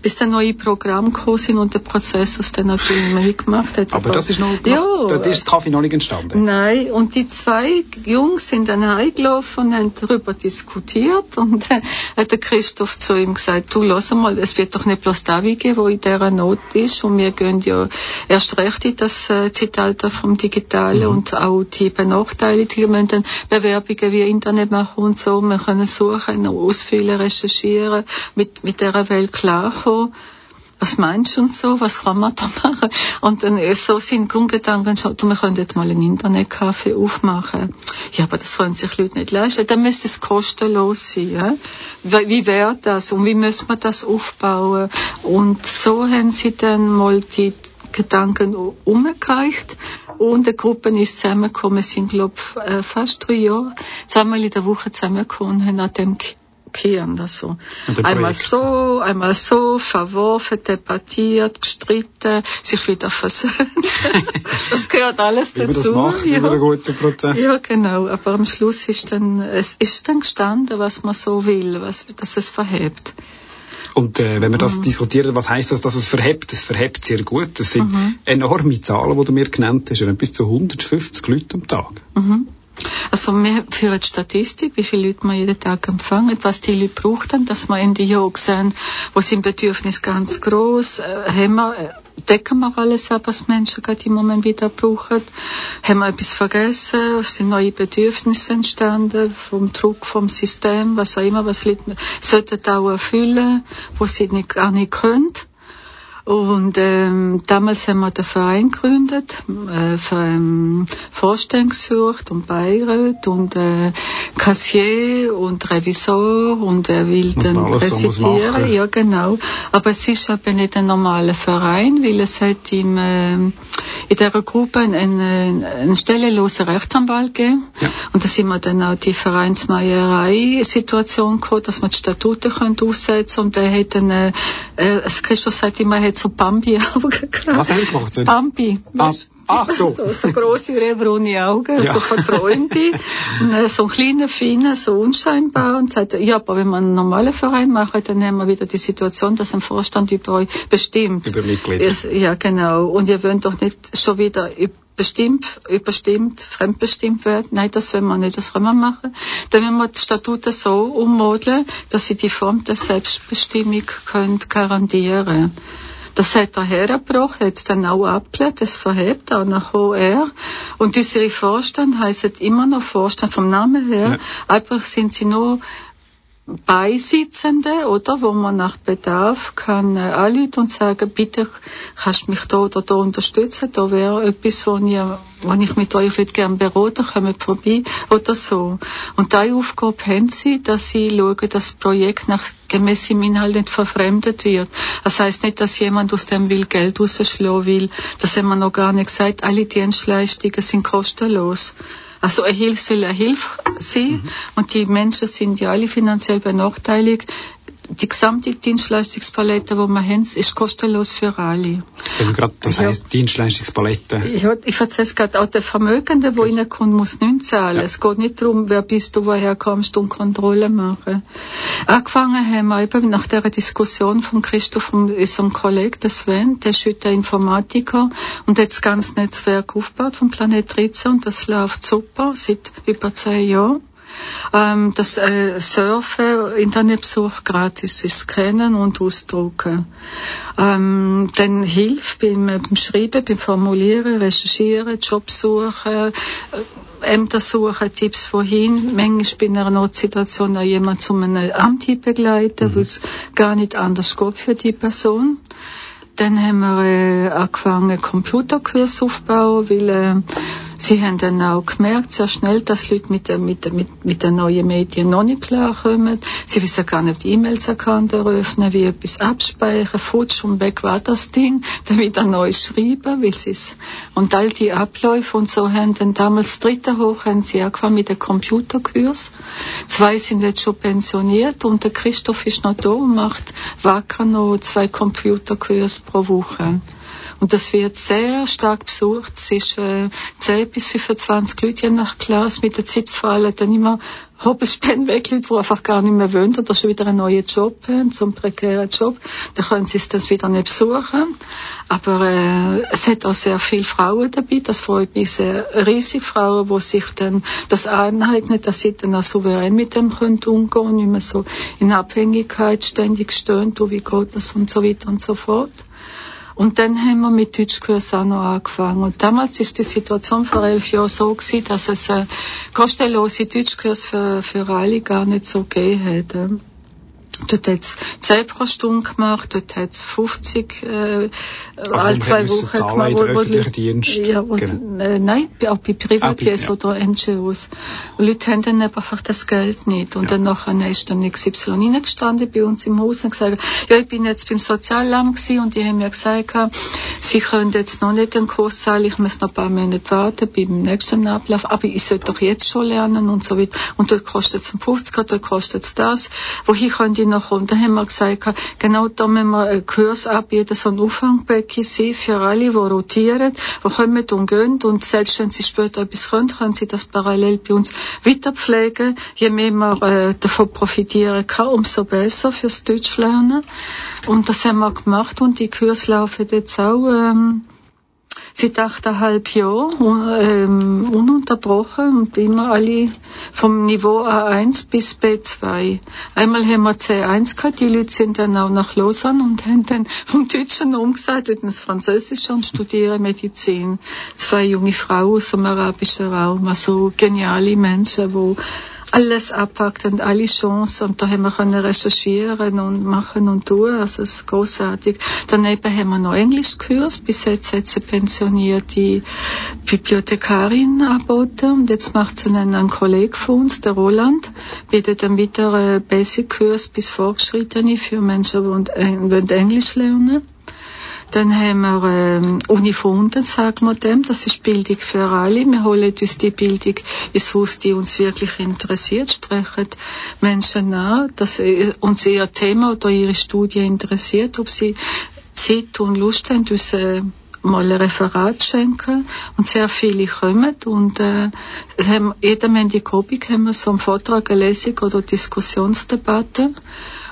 Bis dann neue Programme gekommen sind und der Prozess, dann natürlich mitgemacht gemacht hat. Aber, das ist noch, ja, dort ist das Kaffee noch nicht entstanden? Nein, und die zwei Jungs sind dann heimgelaufen und haben darüber diskutiert und [LAUGHS] dann hat der Christoph zu ihm gesagt, du, lass mal, es wird doch nicht bloß David geben, wo in dieser Not ist und wir gehen ja erst recht in das äh, Zeitalter vom Digitalen mhm. und auch die Benachteiligten müssen dann Bewerbungen wie Internet machen und so, wir können suchen, ausfüllen, recherchieren, mit, mit dieser Welt klarkommen was meinst du und so, was kann man da machen? Und dann äh, so sind Grundgedanken schon, du, wir könnten mal einen Internetcafé aufmachen. Ja, aber das können sich Leute nicht leisten. Dann müsste es kostenlos sein. Ja? Wie wäre das und wie müssen wir das aufbauen? Und so haben sie dann mal die Gedanken umgereicht und die Gruppe ist zusammengekommen, sind glaube äh, fast drei Jahre zweimal in der Woche zusammengekommen und haben an dem Kehren. Also einmal so, einmal so, verworfen, debattiert, gestritten, sich wieder versöhnt. [LAUGHS] das gehört alles Wie dazu. das macht, ja. über einen guten Prozess. Ja, genau. Aber am Schluss ist dann, es ist dann gestanden, was man so will, was, dass es verhebt. Und äh, wenn wir das mhm. diskutieren, was heißt das, dass es verhebt? Es verhebt sehr gut. Das sind mhm. enorme Zahlen, die du mir genannt hast. Bis zu 150 Leute am Tag. Mhm. Also wir führen Statistik, wie viele Leute wir jeden Tag empfangen, was die Leute brauchen, dass wir in die Jahre sehen, wo sind Bedürfnisse ganz groß, äh, haben wir, äh, decken wir alles ab, was Menschen gerade im Moment wieder brauchen, haben wir etwas vergessen, sind neue Bedürfnisse entstanden, vom Druck, vom System, was auch immer, was Leute sollten auch erfüllen, wo sie nicht, gar nicht können. Und ähm, damals haben wir den Verein gegründet, äh, für, ähm, Vorstand gesucht und Beirat und äh, Kassier und Revisor und er will dann präsentieren. Ja, genau. Aber es ist eben nicht ein normaler Verein, weil es hat im, äh, in dieser Gruppe einen, einen, einen stellenlosen Rechtsanwalt gegeben. Ja. Und da sind wir dann auch die Vereinsmeierei-Situation gekommen, dass man die Statuten aussetzen können. Und er hat dann, äh, äh, Christoph sagt immer, er hat so Bambi-Augen gekriegt. Was hat er gemacht? Bambi. Was? Ach so. [LAUGHS] so, so grosse, braune Augen, ja. so verträumte. [LAUGHS] so ein kleiner, feiner, so unscheinbar. Und sagt, ja, aber wenn wir einen normalen Verein machen, dann haben wir wieder die Situation, dass ein Vorstand über euch bestimmt. Über Mitglieder. Ja, genau. Und ihr wollt doch nicht schon wieder bestimmt, überstimmt, fremdbestimmt werden. Nein, das wollen wir nicht, das können wir machen. Dann wollen wir die Statuten so ummodeln, dass sie die Form der Selbstbestimmung können garantieren das hat er hergebracht, hat es dann auch abgelehnt, es verhebt auch nach OR. Und unsere Vorstand heißen immer noch Vorstand vom Namen her. Ja. Einfach sind sie nur Beisitzende, oder, wo man nach Bedarf kann äh, anrufen und sagen, bitte kannst mich da oder da unterstützen, da wäre etwas, wo ich, wo ich mit euch würde gerne beraten, kommt vorbei oder so. Und diese Aufgabe haben sie, dass sie schauen, dass das Projekt nach gemäßem Inhalt nicht verfremdet wird. Das heißt nicht, dass jemand aus dem will Geld rausschlagen will. Das haben wir noch gar nicht gesagt. Alle Dienstleistungen sind kostenlos. Also eine eine Hilfe sein mhm. und die Menschen sind ja alle finanziell benachteiligt die gesamte Dienstleistungspalette, die wir haben, ist kostenlos für alle. grad, das ja. heisst Dienstleistungspalette? Ja, ich erzähle es gerade, auch der Vermögende, der reinkommt, muss nicht zahlen. Ja. Es geht nicht darum, wer bist du, woher kommst und Kontrolle machen. Angefangen haben wir eben nach der Diskussion von Christoph und unserem Kollegen, der Sven, der ist heute Informatiker und hat das ganze Netzwerk aufgebaut von Planet 13 und das läuft super seit über zehn Jahren ähm, das äh, Surfen, Internetbesuch gratis ist, scannen und ausdrucken. Ähm, dann hilft beim, beim Schreiben, beim Formulieren, Recherchieren, Jobsuchen, äh, Ämter suchen, Tipps wohin. Manchmal bei einer Notsituation auch jemand zum einem Amt begleiten, mhm. weil es gar nicht anders geht für die Person. Dann haben wir äh, angefangen, Computerkurs aufzubauen, weil äh, Sie haben dann auch gemerkt, sehr schnell, dass Leute mit, mit, mit, mit den neuen Medien noch nicht klarkommen. Sie wissen gar nicht, die E-Mails-Account eröffnen, wie etwas abspeichern, futsch und weg war das Ding, [LAUGHS] dann wieder neu schreiben, weil sie es, und all die Abläufe und so haben dann damals dritte hoch, haben sie angefangen mit dem Computerkurs. Zwei sind jetzt schon pensioniert und der Christoph ist noch da und macht wacker noch zwei Computerkurs pro Woche. Und das wird sehr stark besucht. Es ist äh, 10 bis 25 Leute je nach Klasse. Mit der Zeit fallen dann immer Hobelspenden weg, Leute, die einfach gar nicht mehr wollen oder schon wieder einen neuen Job haben, zum prekären Job. Dann können sie es dann wieder nicht besuchen. Aber äh, es hat auch sehr viele Frauen dabei. Das freut mich sehr. Riesige Frauen, die sich dann das aneignen, dass sie dann auch souverän mit dem können umgehen und nicht mehr so in Abhängigkeit ständig stehen, wie geht das und so weiter und so fort. Und dann haben wir mit Deutschkurs auch noch angefangen. Und damals ist die Situation vor elf Jahren so gewesen, dass es äh, kostenlose Deutschkurs für, für alle gar nicht so gegeben hat. Dort hat es 10 pro Stunde gemacht, dort hat es 50 äh, also alle zwei Wochen gemacht. Wo, wo Leute, Dienst. Ja, und, genau. äh, nein, auch bei Privatiers ah, ja. oder NGOs. Und Leute haben dann einfach das Geld nicht. Und ja. dann nachher ist dann XY reingestanden bei uns im Haus und gesagt, ja, ich bin jetzt beim Sozialamt gewesen und die haben mir gesagt, sie können jetzt noch nicht den Kurs zahlen, ich muss noch ein paar Monate warten beim nächsten Ablauf, aber ich sollte doch jetzt schon lernen und so weiter. Und dort kostet es 50, dort kostet es das. Wohin können die kommen? Dann haben wir gesagt, genau da müssen wir einen Kurs abbieten, so ein Auffangbecken sein für alle, die rotieren, die kommen und gehen. Und selbst wenn sie später etwas können, können sie das parallel bei uns weiterpflegen. Je mehr man äh, davon profitieren kann, umso besser fürs Deutschlernen. Und das haben wir gemacht und die Kurse laufen jetzt auch ähm, seit achteinhalb Jahren ähm, ununterbrochen und immer alle vom Niveau A1 bis B2. Einmal haben wir C1 gehabt, die Leute sind dann auch nach Lausanne und haben dann vom Deutschen umgesattelt ins Französische und studieren Medizin. Zwei junge Frauen aus dem arabischen Raum, also geniale Menschen, die alles abpackt und alle Chancen. Und da haben wir können recherchieren und machen und tun, also es ist großartig. Daneben haben wir noch Englischkurs, bis jetzt hat sie pensionierte Bibliothekarin angeboten und jetzt macht sie einen, einen Kollegen von uns, der Roland, bietet einen weiteren Basic-Kurs bis Fortgeschrittene für Menschen, die Englisch lernen dann haben wir ähm, Unifunden, sagen wir dem. Das ist Bildung für alle. Wir holen uns die Bildung ins Haus, die uns wirklich interessiert, sprechen Menschen an, dass äh, uns ihr Thema oder ihre Studie interessiert, ob sie Zeit und Lust haben, uns äh, mal ein Referat schenken und sehr viele kommen und äh, haben, jeder Montag haben wir so einen Vortrag, eine Lesung oder Diskussionsdebatte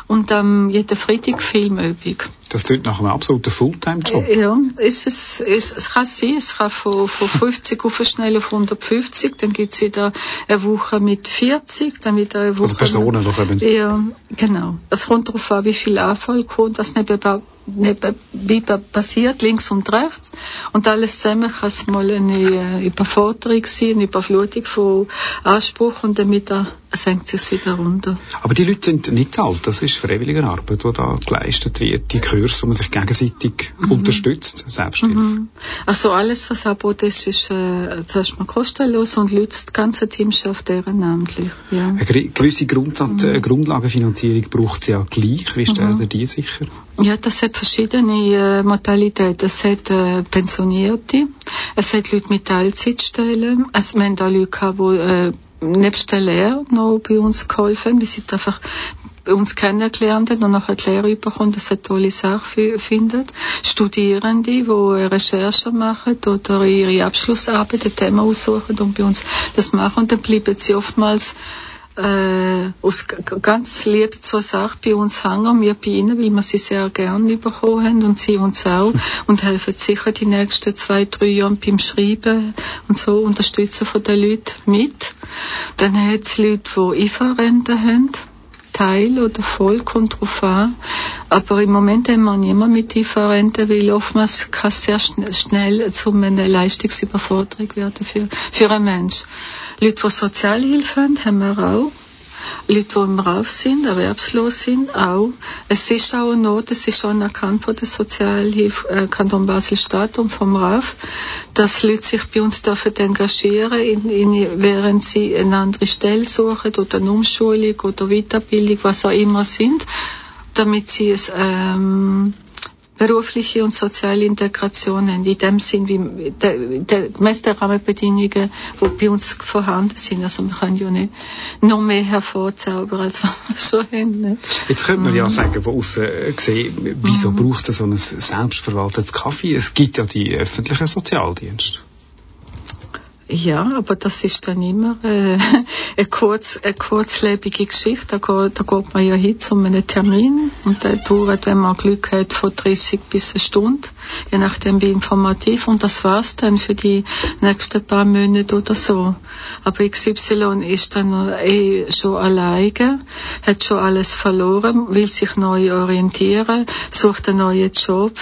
und ähm, jeden Freitag Filmübung. Das klingt nach einem absoluten Fulltime-Job. Ja, ist es, ist, es kann sein, es kann von, von [LAUGHS] 50 auf schnell auf 150, dann gibt's wieder eine Woche mit 40, dann wieder eine also Woche... Also Personen noch eben. Ja, genau. Es kommt darauf an, wie viel Anfall kommt, was nebenbei, nebenbei passiert, links und rechts. Und alles zusammen kann es mal eine Überforderung sein, eine Überflutung von Anspruch und damit senkt es wieder runter. Aber die Leute sind nicht alt, das ist freiwillige Arbeit, die da geleistet wird. Die Kurs, wo man sich gegenseitig mhm. unterstützt, Selbsthilfe. Mhm. Also alles, was angeboten ist, ist äh, zuerst mal kostenlos und Leute, das ganze Team schafft ehrenamtlich. Ja. Eine gewisse Grundsatz, mhm. Grundlagenfinanzierung braucht es ja gleich. Wie stellt ihr die sicher? Ja, das hat verschiedene äh, Modalitäten. Es hat äh, Pensionierte, es hat Leute mit Teilzeitstellen, es, wir haben auch Leute die äh, nebst der Lehre noch bei uns geholfen. Wir sind einfach uns kennengelernt und nachher die Lehre bekommen, dass sie tolle Sache findet. Studierende, die Recherchen machen oder ihre Abschlussarbeit, ein Thema aussuchen und bei uns das machen und dann bleiben sie oftmals äh, aus ganz Liebe zur Sache bei uns hängen, wir bei ihnen, weil wir sie sehr gern bekommen haben und sie uns auch [LAUGHS] und helfen sicher die nächsten zwei, drei Jahre beim Schreiben und so unterstützen von den Leuten mit. Dann hat es Leute, die IFA-Rente haben Teil oder voll, kommt drauf an. Aber im Moment haben wir niemand mit Differenten, weil oftmals kann es sehr schnell zu einer Leistungsüberforderung werden für, für einen Menschen. Leute, die Sozialhilfe haben, haben wir auch. Leute, die im Rauf sind, erwerbslos sind, auch. Es ist auch eine Not, es ist anerkannt von der Sozialhilfe äh, Kanton Basel-Stadt und vom RAF, dass Leute sich bei uns dürfen engagieren, in, in, während sie eine andere Stelle suchen oder eine Umschulung oder Weiterbildung, was auch immer sind, damit sie es ähm, berufliche und soziale Integration haben, in dem Sinn, wie der, der der Rahmenbedingungen, die bei uns vorhanden sind. Also wir können ja nicht noch mehr hervorzaubern, als was wir schon haben. Ne? Jetzt könnte man mhm. ja sagen, von außen gesehen, wieso mhm. braucht es so ein selbstverwaltetes Kaffee? Es gibt ja die öffentlichen Sozialdienste. Ja, aber das ist dann immer äh, eine, kurz, eine kurzlebige Geschichte. Da geht, da geht man ja hin zu einem Termin und der dauert, wenn man Glück hat, von 30 bis eine Stunde, je nachdem wie informativ. Und das war's dann für die nächsten paar Monate oder so. Aber XY ist dann eh schon alleine, hat schon alles verloren, will sich neu orientieren, sucht einen neuen Job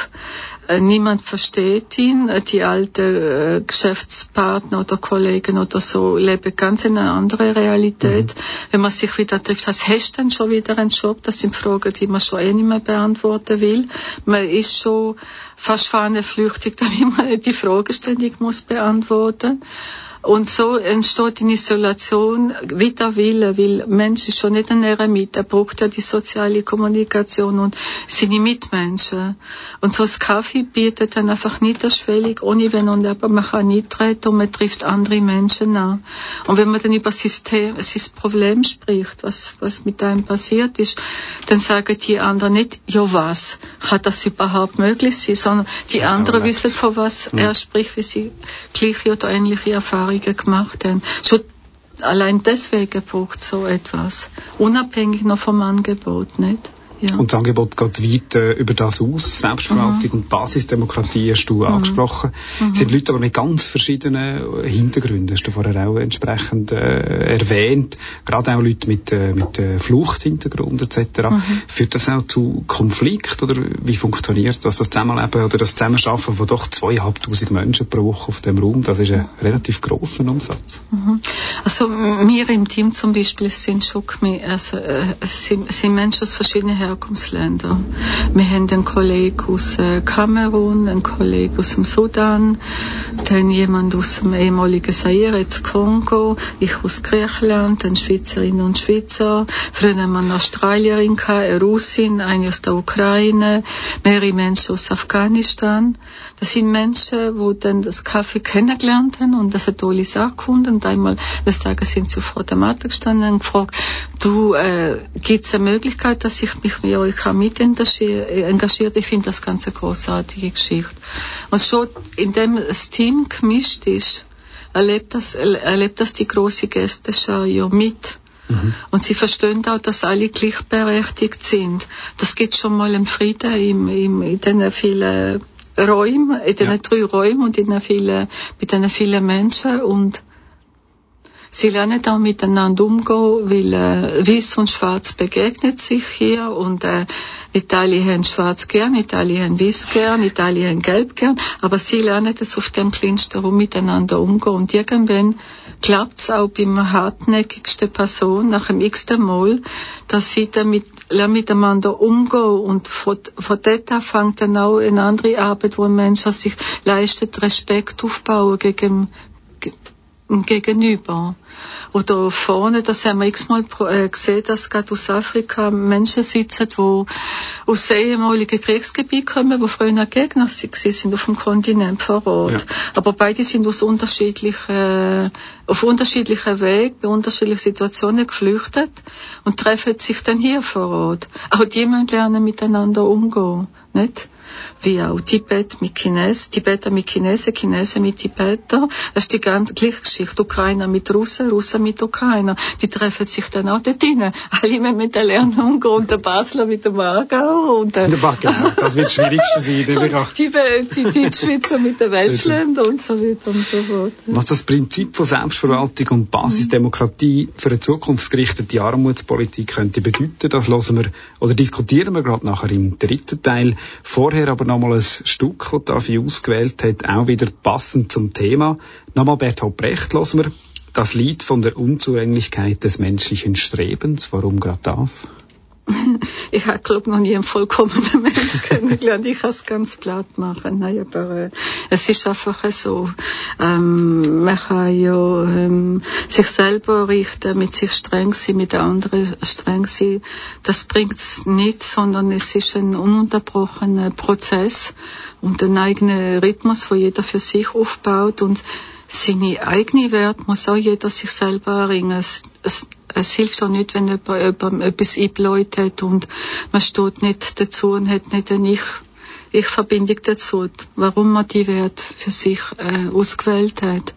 niemand versteht ihn. Äh, die alten äh, Geschäftspartner oder Kollegen oder so leben ganz in einer anderen Realität. Mhm. Wenn man sich wieder trifft, was hast du denn schon wieder einen Job? Das sind Fragen, die man schon eh nicht mehr beantworten will. Man ist schon fast fahnenflüchtig, [LAUGHS] damit man die Frage ständig muss beantworten muss. Und so entsteht in Isolation wieder Wille, weil Mensch ist schon nicht ein Eremit, er braucht ja die soziale Kommunikation und seine Mitmenschen. Und so das Kaffee bietet dann einfach niederschwellig, ohne Wenn und Aber, man kann nicht treten und man trifft andere Menschen an. Und wenn man dann über System, sein Problem spricht, was, was mit einem passiert ist, dann sagen die anderen nicht, ja was, kann das überhaupt möglich sein, sondern die anderen wissen, von was mhm. er spricht, wie sie gleiche oder ähnliche Erfahrungen Erfahrungen gemacht haben. Schon allein deswegen braucht so etwas. Unabhängig noch vom Angebot, nicht? Ja. Und das Angebot geht weit äh, über das aus. Selbstverwaltung mhm. und Basisdemokratie hast du mhm. angesprochen. Mhm. sind Leute aber mit ganz verschiedenen äh, Hintergründen, hast du vorher auch entsprechend äh, erwähnt. Gerade auch Leute mit, äh, mit äh, Fluchthintergrund etc. Führt das auch zu Konflikt oder wie funktioniert das, das Zusammenleben oder das Zusammenarbeiten von doch zweieinhalbtausend Menschen pro Woche auf dem Raum? Das ist ein relativ grosser Umsatz. Also wir im Team zum Beispiel sind schon also, äh, sind, sind Menschen aus verschiedenen Herkunftsländer. Wir haben einen Kollegen aus äh, Kamerun, einen Kollegen aus dem Sudan, dann jemand aus dem ehemaligen Zaire, jetzt Kongo, ich aus Griechenland, dann Schweizerinnen und Schweizer. Früher haben wir eine Australierin, eine Russin, eine aus der Ukraine, mehrere Menschen aus Afghanistan. Das sind Menschen, die dann das Kaffee kennengelernt haben und das eine tolle Sache gefunden. Und einmal des Tages sind sie vor der Matte gestanden und gefragt, du, äh, gibt es eine Möglichkeit, dass ich mich mit euch mit engagiert? Ich finde das ganz eine großartige Geschichte. Und schon, indem das Team gemischt ist, erlebt das, erlebt das die große Gästeschau ja mit. Mhm. Und sie verstehen auch, dass alle gleichberechtigt sind. Das gibt schon mal einen Frieden im, im, in den vielen Räumen, in den ja. drei Räumen und in den vielen, mit den vielen Menschen und Sie lernen auch miteinander umgehen, weil äh, Weiß und Schwarz begegnet sich hier und äh, Italien haben Schwarz gern, Italien haben Weiß gern, Italien haben Gelb gern, aber sie lernen das auf dem kleinsten Raum miteinander umgehen und irgendwann klappt es auch beim hartnäckigsten Person nach dem x-ten Mal, dass sie damit miteinander umgehen und von, von dort an fängt dann auch eine andere Arbeit, wo ein Mensch sich leistet, Respekt aufbauen gegen, gegenüber. Oder vorne, das haben wir x-mal äh, gesehen, dass gerade aus Afrika Menschen sitzen, die aus ehemaligen Kriegsgebieten kommen, die früher Gegner sind auf dem Kontinent vor Ort. Ja. Aber beide sind aus unterschiedlichen, auf unterschiedlichen Wegen, in unterschiedlichen Situationen geflüchtet und treffen sich dann hier vor Ort. Auch die müssen lernen, miteinander umgehen, nicht? wie auch Tibet mit Chinesen, Tibeter mit Chinesen, Chinesen mit Tibeter. Das ist die ganze gleiche Geschichte. Ukrainer mit Russen, Russen mit Ukrainer. Die treffen sich dann auch dort rein. Alle müssen mit der Lernen umgehen und der Basler mit dem Aargau. Und der, der genau. Das wird das Schwierigste sein. [LAUGHS] Die, die, die, die Schweizer mit den Welschländern und so weiter und so fort. Was das Prinzip von Selbstverwaltung und Basisdemokratie für eine zukunftsgerichtete Armutspolitik könnte bedeuten, das hören wir oder diskutieren wir gerade nachher im dritten Teil. Vorher aber nochmal ein Stück, das Davi ausgewählt hat, auch wieder passend zum Thema. Nochmal Bertolt Brecht hören wir. Das Lied von der Unzulänglichkeit des menschlichen Strebens. Warum gerade das? [LAUGHS] ich habe glaube noch nie einen vollkommenen [LAUGHS] Mensch kennengelernt. Ich kann es ganz platt machen. Nein, aber äh, es ist einfach so. Ähm, man kann ja ähm, sich selber richten, mit sich streng sein, mit anderen streng sein. Das bringt's nicht, sondern es ist ein ununterbrochener Prozess und ein eigener Rhythmus, wo jeder für sich aufbaut und seine eigene Wert muss auch jeder sich selber erringen. Es, es, es hilft auch nicht, wenn jemand, jemand etwas eingeläutet und man steht nicht dazu und hat nicht eine Ich, ich Verbindung dazu, warum man die Wert für sich äh, ausgewählt hat.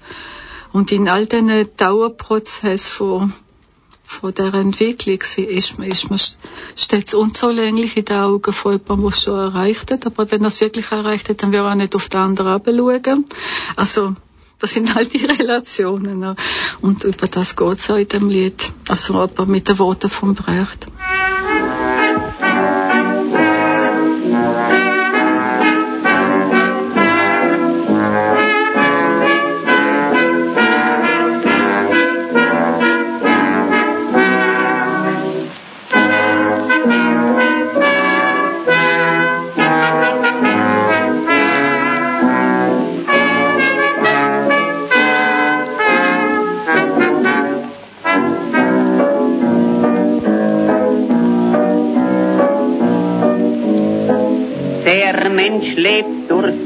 Und in all diesen Dauerprozess von, von der Entwicklung ist man, ist man stets unzulänglich in den Augen von jemandem, der es schon erreicht hat. Aber wenn er es wirklich erreicht hat, dann will er auch nicht auf den anderen schauen. Also, das sind [LAUGHS] halt die Relationen. Ne? Und über das geht es auch in dem Lied. Also aber mit den Worten von Brecht.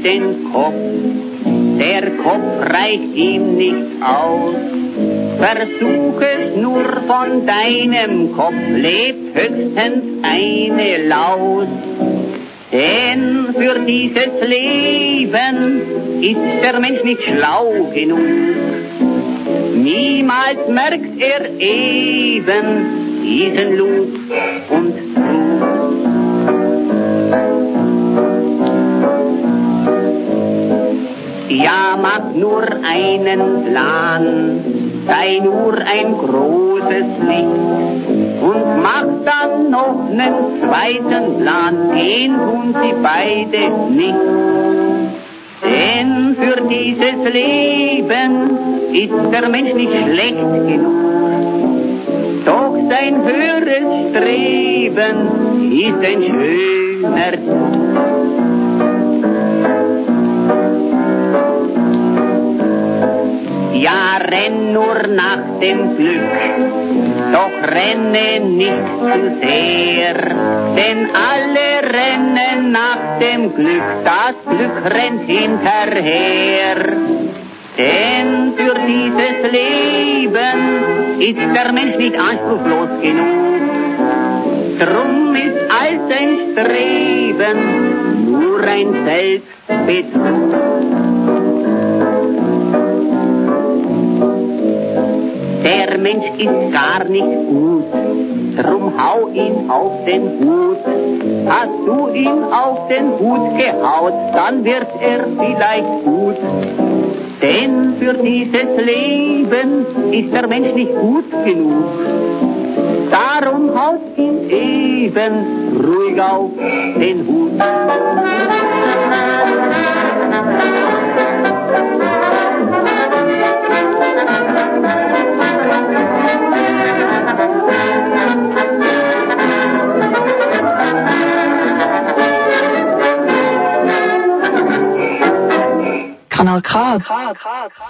Den Kopf, der Kopf reicht ihm nicht aus. Versuch es nur von deinem Kopf, lebt höchstens eine Laus. Denn für dieses Leben ist der Mensch nicht schlau genug. Niemals merkt er eben diesen Lug und Ja, mach nur einen Plan, sei nur ein großes Licht und mach dann noch einen zweiten Plan, den tun sie beide nicht. Denn für dieses Leben ist der Mensch nicht schlecht genug. Doch sein höheres Streben ist ein schöner Zug. Ja, renn nur nach dem Glück, doch renne nicht zu sehr, denn alle rennen nach dem Glück, das Glück rennt hinterher. Denn für dieses Leben ist der Mensch nicht anspruchslos genug. Drum ist all sein Streben nur ein Selbstbetrug. Der Mensch ist gar nicht gut, drum hau ihn auf den Hut. Hast du ihn auf den Hut gehaut, dann wird er vielleicht gut. Denn für dieses Leben ist der Mensch nicht gut genug. Darum haut ihn eben ruhig auf den Hut.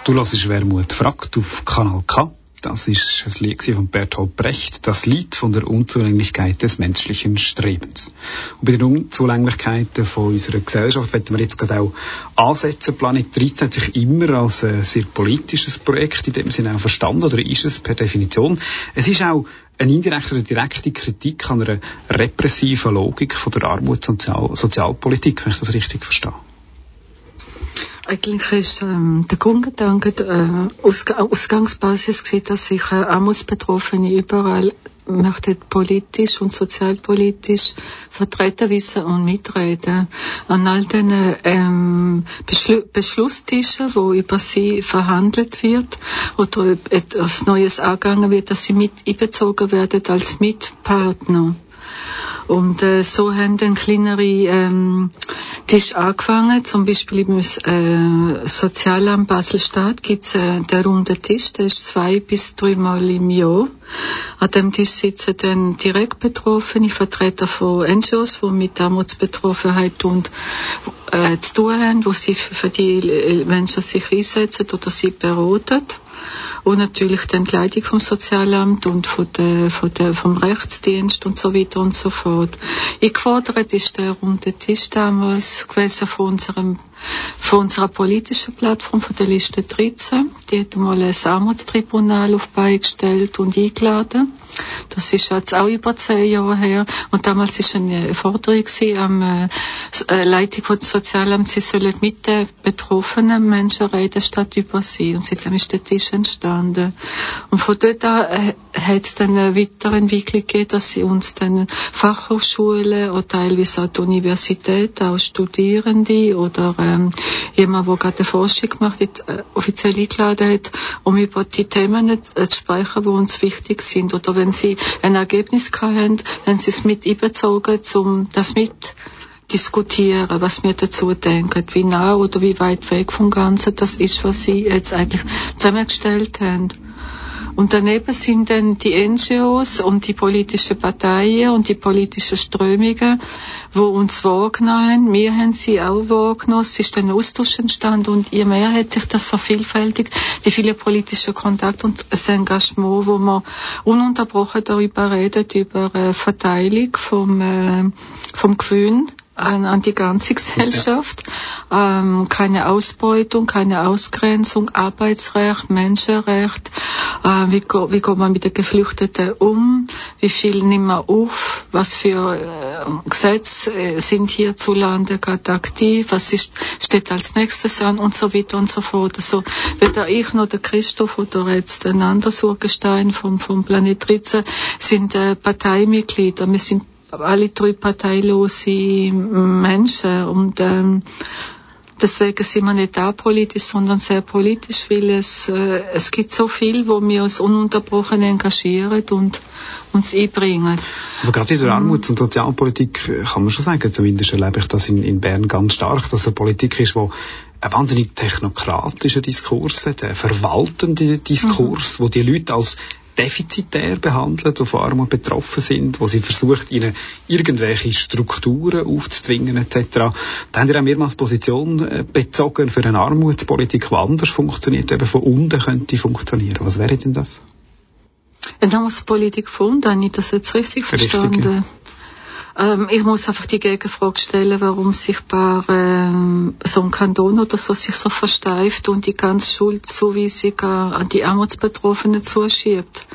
Du hörst Wermut fragt auf Kanal K. Das ist das Lied von Bertolt Brecht, das Lied von der Unzulänglichkeit des menschlichen Strebens. Und bei den Unzulänglichkeiten von unserer Gesellschaft werden wir jetzt gerade auch ansetzen. Planet 13 hat sich immer als ein sehr politisches Projekt in dem Sinne auch verstanden, oder ist es per Definition. Es ist auch eine indirekte oder direkte Kritik an einer repressiven Logik von der Armuts- und Sozialpolitik, wenn ich das richtig verstehe. Eigentlich ist ähm, der Grundgedanke, äh, Ausg Ausgangsbasis gewesen, dass sich äh, Armutsbetroffene überall möchten politisch und sozialpolitisch vertreten wissen und mitreden an all den ähm, Beschlu Beschlusstischen, wo über sie verhandelt wird oder etwas Neues angegangen wird, dass sie mit einbezogen werden als Mitpartner. Und äh, so haben dann kleinere ähm, ist angefangen, zum Beispiel im äh, Sozialamt Basel-Stadt gibt es äh, den runden Tisch, der ist zwei bis dreimal im Jahr. An dem Tisch sitzen dann direkt Betroffene, Vertreter von NGOs, die mit Armutsbetroffenheit und äh, zu tun haben, wo sie für die Menschen sich einsetzen oder sie beraten und natürlich die Entleidung vom Sozialamt und von der, von der, vom Rechtsdienst und so weiter und so fort. Eingefordert ist der runde Tisch damals gewesen von unserem von unserer politischen Plattform, von der Liste 13. Die hat mal ein Armutstribunal auf beigestellt und eingeladen. Das ist jetzt auch über zehn Jahre her. Und damals ist eine Forderung am äh, äh, Leitung von Sozialamt, sie sollen mit den betroffenen Menschen reden, statt über sie. Und seitdem ist der Tisch entstanden. Und von dort an äh, hat es dann eine Weiterentwicklung gegeben, dass sie uns dann Fachhochschulen oder teilweise auch die Universität, auch Studierende oder ähm, jemand, der gerade eine Forschung gemacht hat, äh, offiziell eingeladen hat, um über die Themen äh, zu sprechen, die uns wichtig sind. Oder wenn sie ein Ergebnis haben, haben sie es mit einbezogen, um das mit diskutieren, was wir dazu denken, wie nah oder wie weit weg vom Ganzen das ist, was sie jetzt eigentlich zusammengestellt haben. Und daneben sind dann die NGOs und die politischen Parteien und die politischen Strömungen, wo uns wahrgenommen haben. Wir haben sie auch wahrgenommen. Es ist ein Austausch entstanden und je mehr hat sich das vervielfältigt, die vielen politischen Kontakte und das Engagement, wo man ununterbrochen darüber redet, über äh, Verteilung vom, äh, vom Gewinn an, an die ganze Gesellschaft. Ja. Ähm, keine Ausbeutung, keine Ausgrenzung, Arbeitsrecht, Menschenrecht. Äh, wie, wie geht man mit den Geflüchteten um? Wie viel nimmt man auf? Was für äh, Gesetze äh, sind hierzulande gerade aktiv? Was ist, steht als nächstes an? Und so weiter und so fort. Also weder ich noch der Christoph oder jetzt ein anderes Urgestein vom, vom Planet Ritze sind äh, Parteimitglieder. Wir sind alle drei parteilose Menschen und ähm, deswegen sind wir nicht apolitisch, sondern sehr politisch, weil es, äh, es gibt so viel, wo wir uns ununterbrochen engagieren und uns einbringen. Aber gerade in der Armuts- und Sozialpolitik äh, kann man schon sagen, zumindest erlebe ich das in, in Bern ganz stark, dass eine Politik ist, wo ein wahnsinnig technokratischer Diskurs hat, ein verwaltender Diskurs, mhm. wo die Leute als defizitär behandelt, die von Armut betroffen sind, wo sie versucht, ihnen irgendwelche Strukturen aufzuzwingen etc. Da haben wir auch mehrmals Position äh, bezogen für eine Armutspolitik, die anders funktioniert, eben von unten könnte funktionieren. Was wäre denn das? Eine Armutspolitik von unten, habe ich das jetzt richtig, richtig verstanden? Ja. Ähm, ich muss einfach die Gegenfrage stellen, warum sich bei ähm, so ein Kanton oder so sich so versteift und die ganze Schuldzuweisung an die Armutsbetroffenen zuschiebt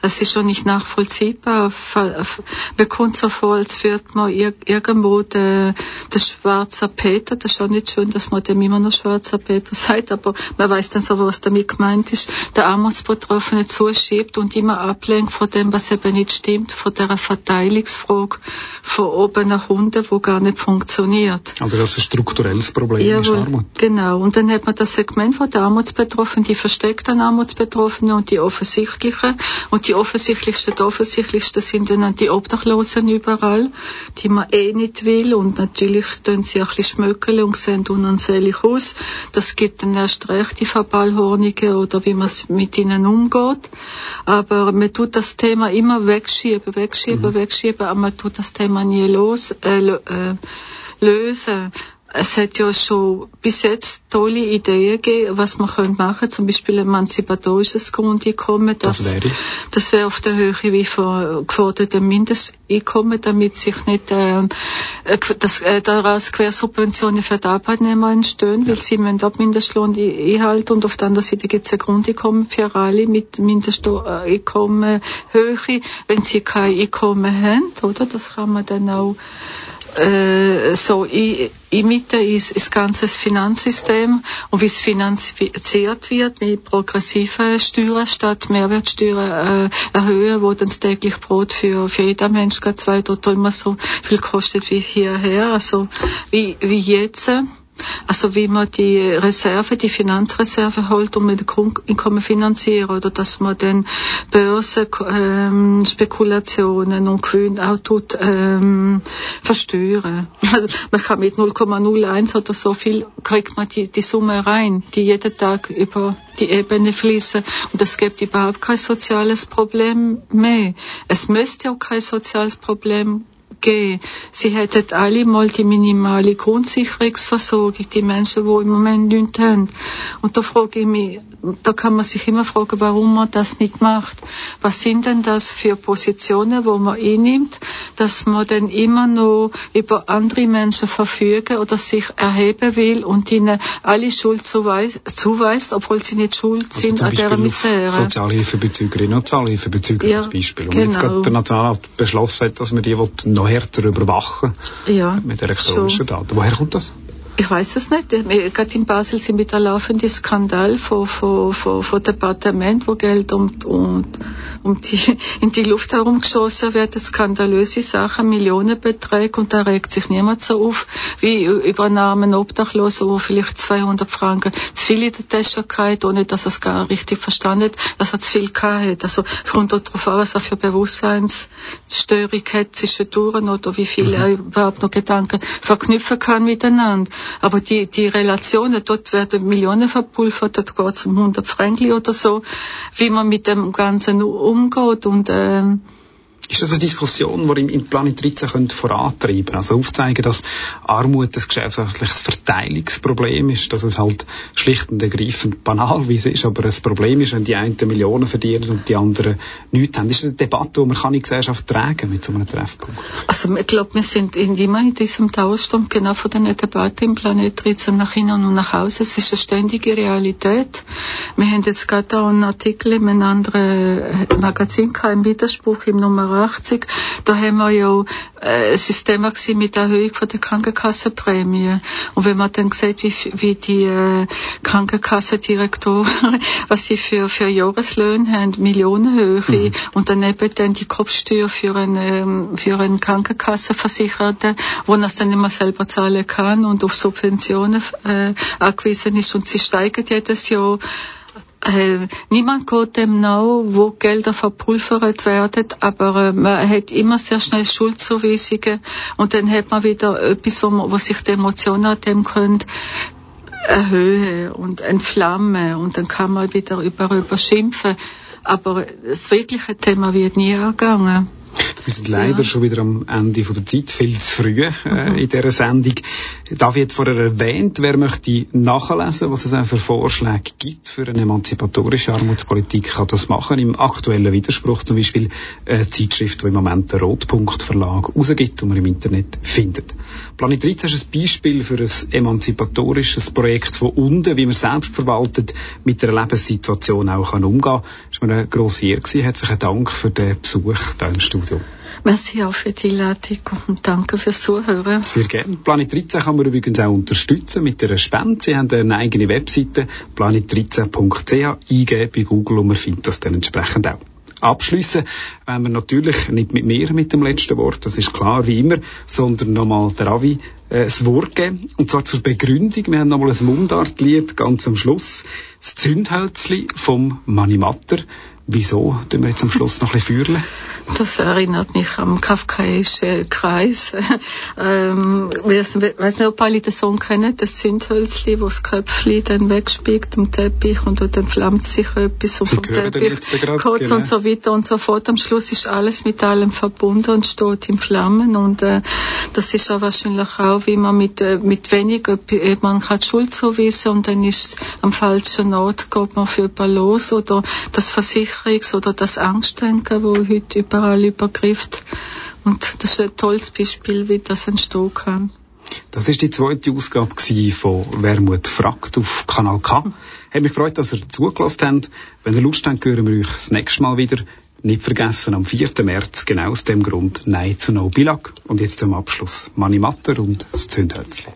es ist schon nicht nachvollziehbar. Man kommt so vor, als würde man irgendwo der, der schwarze Peter, das ist auch nicht schön, dass man dem immer noch schwarzer Peter sagt, aber man weiß dann so, was damit gemeint ist, der Armutsbetroffene zuschiebt und immer ablenkt von dem, was eben nicht stimmt, von der Verteilungsfrage von oben nach unten, wo gar nicht funktioniert. Also das ist ein strukturelles Problem ja, ist Armut. Genau. Und dann hat man das Segment von der Armutsbetroffenen, die versteckten Armutsbetroffenen und die offensichtlichen. Und die offensichtlichsten, die offensichtlichsten sind dann die Obdachlosen überall, die man eh nicht will und natürlich tun sie auch ein bisschen schmöckeln und sehen unansehnlich aus. Das gibt dann erst recht die Verballhornige oder wie man mit ihnen umgeht. Aber man tut das Thema immer wegschieben, wegschieben, mhm. wegschieben, aber man tut das Thema nie los, äh, äh, lösen es hat ja schon bis jetzt tolle Ideen gegeben, was man könnte machen, zum Beispiel emanzipatorisches Grundeinkommen. Das, das wäre? Das wäre auf der Höhe wie von gefordertem Mindesteinkommen, damit sich nicht äh, das, äh, daraus Quersubventionen für die Arbeitnehmer entstehen, ja. weil sie müssen ab Mindestlohn einhalten und auf der anderen Seite gibt es ein Grundeinkommen für alle mit Mindesteinkommen Höhe, wenn sie kein Einkommen haben, oder? Das kann man dann auch so in, in Mitte ist das ganze Finanzsystem. Und wie es finanziert wird mit progressiven Steuern statt Mehrwertsteuern äh, erhöhen, wo dann das täglich Brot für, für jeder Mensch zwei oder dreimal so viel kostet wie hierher, also wie, wie jetzt Also wie man die Reserve, die Finanzreserve holt, um mit Einkommen finanzieren oder dass man dann Börsenspekulationen ähm, und Gewinne auch tut, ähm, versteuern. [LAUGHS] Also man kann mit 0,01 oder so viel kriegt man die, die Summe rein, die jeden Tag über die Ebene fließen und es gibt überhaupt kein soziales Problem mehr. Es müsste auch kein soziales Problem geben. Sie hätten alle mal die minimale Grundsicherungsversorgung, die Menschen, die im Moment nichts haben. Und da frage ich mich, da kann man sich immer fragen, warum man das nicht macht. Was sind denn das für Positionen, wo man einnimmt, dass man dann immer noch über andere Menschen verfügen oder sich erheben will und ihnen alle Schuld zuweist, zuweist obwohl sie nicht schuld also sind an dieser Misere. Sozialhilfebezügerinnen und Sozialhilfebezüger ja, als Beispiel. Und genau. jetzt gerade der Nationalrat beschlossen hat, dass man die noch härter überwachen ja, mit elektronischen Daten. Woher kommt das? Ich weiß es nicht. Gerade in Basel sind mit der laufenden Skandal von, von, von, von Departement, wo Geld um, um, um die, [LAUGHS] in die Luft herumgeschossen wird, skandalöse Sachen, Millionenbeträge und da regt sich niemand so auf, wie übernahmen Obdachlose, wo vielleicht 200 Franken zu viel in der Tasche gehabt, ohne dass er es gar richtig verstanden hat, dass er zu viel gehabt Also, es kommt auch darauf an, was er für Bewusstseinsstörung hat zwischendurch oder wie viel mhm. er überhaupt noch Gedanken verknüpfen kann miteinander. Aber die, die Relationen, dort werden Millionen verpulvert, dort geht es um 100 Franken oder so, wie man mit dem Ganzen umgeht und, ähm, ist das eine Diskussion, die im, im Planet 13 könnte vorantreiben könnte? Also aufzeigen, dass Armut ein gesellschaftliches Verteilungsproblem ist, dass es halt schlicht und ergreifend banal wie es ist, aber ein Problem ist, wenn die einen Millionen verdienen und die anderen nichts haben. Das ist eine Debatte, die man kann in Gesellschaft tragen mit so einem Treffpunkt. Also ich glaube, wir sind immer in diesem Tauschstand genau von der Debatte im Planet 13 nach innen und nach außen. Es ist eine ständige Realität. Wir haben jetzt gerade auch einen Artikel in einem anderen Magazin im Widerspruch im Nummer 1980, da haben wir ja äh, ein System mit der Erhöhung von der Krankenkassenprämie. Und wenn man dann sieht, wie, wie die äh, Krankenkassendirektoren, [LAUGHS] was sie für, für Jahreslöhne haben, Millionenhöhe, mhm. und daneben dann die Kopfsteuer für einen, ähm, für einen Krankenkassenversicherten, wo er es dann immer selber zahlen kann und auf Subventionen äh, angewiesen ist und sie steigen jedes Jahr niemand geht dem nach, wo Gelder verpulvert werden, aber äh, man hat immer sehr schnell Schuldzuweisungen und dann hat man wieder etwas, wo, man, wo sich die Emotionen an dem können erhöhen und entflammen und dann kann man wieder über, über schimpfen. Aber das wirkliche Thema wird nie angegangen. Wir sind leider ja. schon wieder am Ende von der Zeit, viel zu früh äh, mhm. in dieser Sendung. David hat vorher erwähnt, wer möchte nachlesen, was es auch für Vorschläge gibt für eine emanzipatorische Armutspolitik, kann das machen. Im aktuellen Widerspruch zum Beispiel eine Zeitschrift, die im Moment der Rotpunkt Verlag rausgibt und man im Internet findet. Planet 13 ist ein Beispiel für ein emanzipatorisches Projekt von unten, wie man selbst verwaltet mit der Lebenssituation auch umgehen kann. Das war mir eine grosse Ehre. Herzlichen Dank für den Besuch hier im Studio. Merci auch für die Einladung und danke fürs Zuhören. Sehr gerne. Planet 13 kann man übrigens auch unterstützen mit einer Spende. Sie haben eine eigene Webseite, planet13.ch, eingeben bei Google und man findet das dann entsprechend auch. Abschließen wenn wir natürlich nicht mit mir mit dem letzten Wort, das ist klar wie immer, sondern nochmal der Avi äh, das Wort geben. Und zwar zur Begründung. Wir haben nochmal ein Mundartlied ganz am Schluss. Das Zündhölzli vom Manimatter. Wieso tun wir jetzt am Schluss noch ein bisschen führen? Das erinnert mich am kafkaischen Kreis. [LAUGHS] ähm, ich weiß nicht, ob alle den Song kennen, das Zündhölzli, wo das Köpfli dann wegspiegt am Teppich und dann flammt sich etwas und vom Teppich kurz genau. und so weiter und so fort. Am Schluss ist alles mit allem verbunden und steht in Flammen und äh, das ist auch wahrscheinlich auch, wie man mit, äh, mit wenig, man kann die Schuld zuweisen und dann ist am falschen Ort, geht man für jemanden los oder das Versicherung Versicherungs- oder das Angstdenken, wo heute überall übergrifft. Und das ist ein tolles Beispiel, wie das entstehen kann. Das ist die zweite Ausgabe von Wermut fragt auf Kanal K. Hat mich gefreut, dass ihr zugelassen habt. Wenn ihr Lust habt, hören wir euch das nächste Mal wieder. Nicht vergessen, am 4. März, genau aus dem Grund, Nein zu No Bilag. Und jetzt zum Abschluss Mani Matter und das Zündhölzli.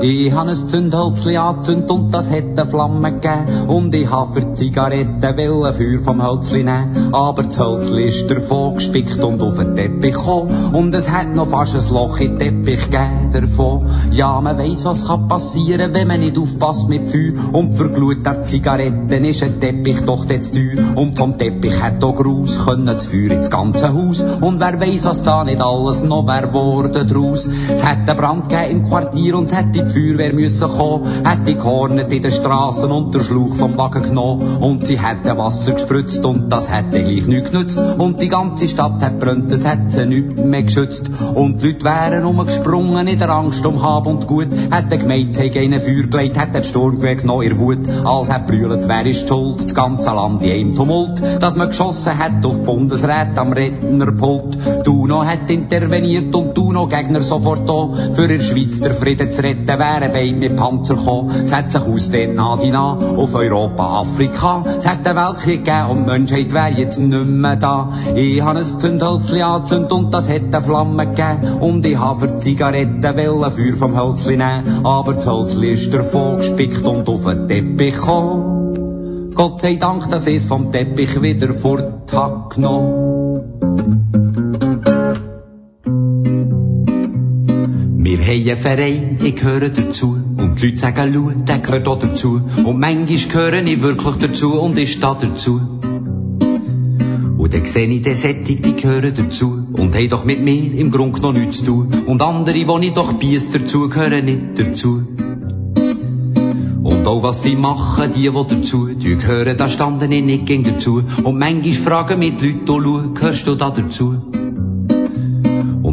Ich han ein Zündhölzli angezündet und das hätte Flamme gegeben. Und ich ha für Zigaretten wollen Feuer vom Hölzli nehmen. Aber das Hölzli ist davon gespickt und auf den Teppich gekommen. Und es hat noch fast ein Loch in den Teppich gegeben davon. Ja, man weiss, was kann passieren, wenn man nicht aufpasst mit Feuer. Und für Glut der Zigaretten ist ein Teppich doch jetzt teuer. Und vom Teppich hat auch Gruß können das Feuer ins ganze Haus. Und wer weiss, was da nicht alles noch wär worden draus. Es hätte Brand gegeben im Quartier und es hätte die Feuerwehr müssen kommen. Hätte gehornet in den Straßen und der Schluch vom Wagen genommen. Und sie hätte Wasser gespritzt und das hätte gleich nichts genützt. Und die ganze Stadt hat brennt, es hätte sie nicht mehr geschützt. Und die Leute wären umgesprungen in der Angst um Hab und Gut. Hätte gemeint, sie hätten ihnen Feuer gelegt, hätte die Sturmgewehr genommen, ihr Wut. Als hat brüllt, wer ist schuld? Das ganze Land in einem Tumult. Dass man geschossen hat auf Bundesrat am Rednerpult. Duno hat interveniert und Duno Gegner sofort da. Für in Schweiz der Frieden zu retten, wären beide mit Panzer gekommen. Es hat sich aus den Nadina auf Europa, Afrika. Es hat einen Weltkrieg gegeben und die Menschheit wäre jetzt nicht mehr da. Ich habe ein Zündhölzli angezündet und das hätte Flamme gegeben. Und ich habe für Zigaretten wollen Feuer vom Hölzli nehmen. Aber das Hölzli ist davon gespickt und auf den Teppich gekommen. Gott sei Dank, dass es vom Teppich wieder fort hat genommen. Wir haben einen Verein, ich gehöre dazu. Und die Leute sagen, schau, der gehört auch dazu. Und manchmal gehöre ich wirklich dazu und ich stehe dazu. Und dann sehe ich den Sättig, die gehören dazu. Und haben doch mit mir im Grund noch nichts zu tun. Und andere, die ich doch bies dazu, gehören nicht dazu. Und auch was sie machen, die, die dazu, die gehören, da standen ich nicht gegen dazu. Und manchmal fragen mich die Leute, oh, schau, gehörst du da dazu?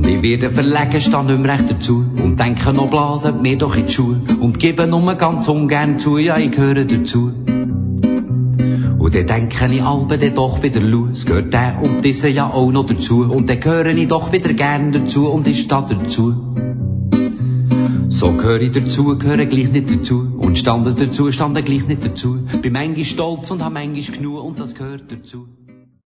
Ich werde verlegen, stand nicht mehr recht dazu. Und denke noch blasen mir doch in die Schuhe. Und gebe nur ganz ungern zu, ja, ich gehöre dazu. Und dann denke ich albe dann doch wieder, es gehört der und diese ja auch noch dazu. Und dann gehöre ich doch wieder gern dazu und ich stehe dazu. So gehöre ich dazu, gehöre gleich nicht dazu. Und stande dazu, stande gleich nicht dazu. Bin manchmal stolz und hab manchmal genug und das gehört dazu.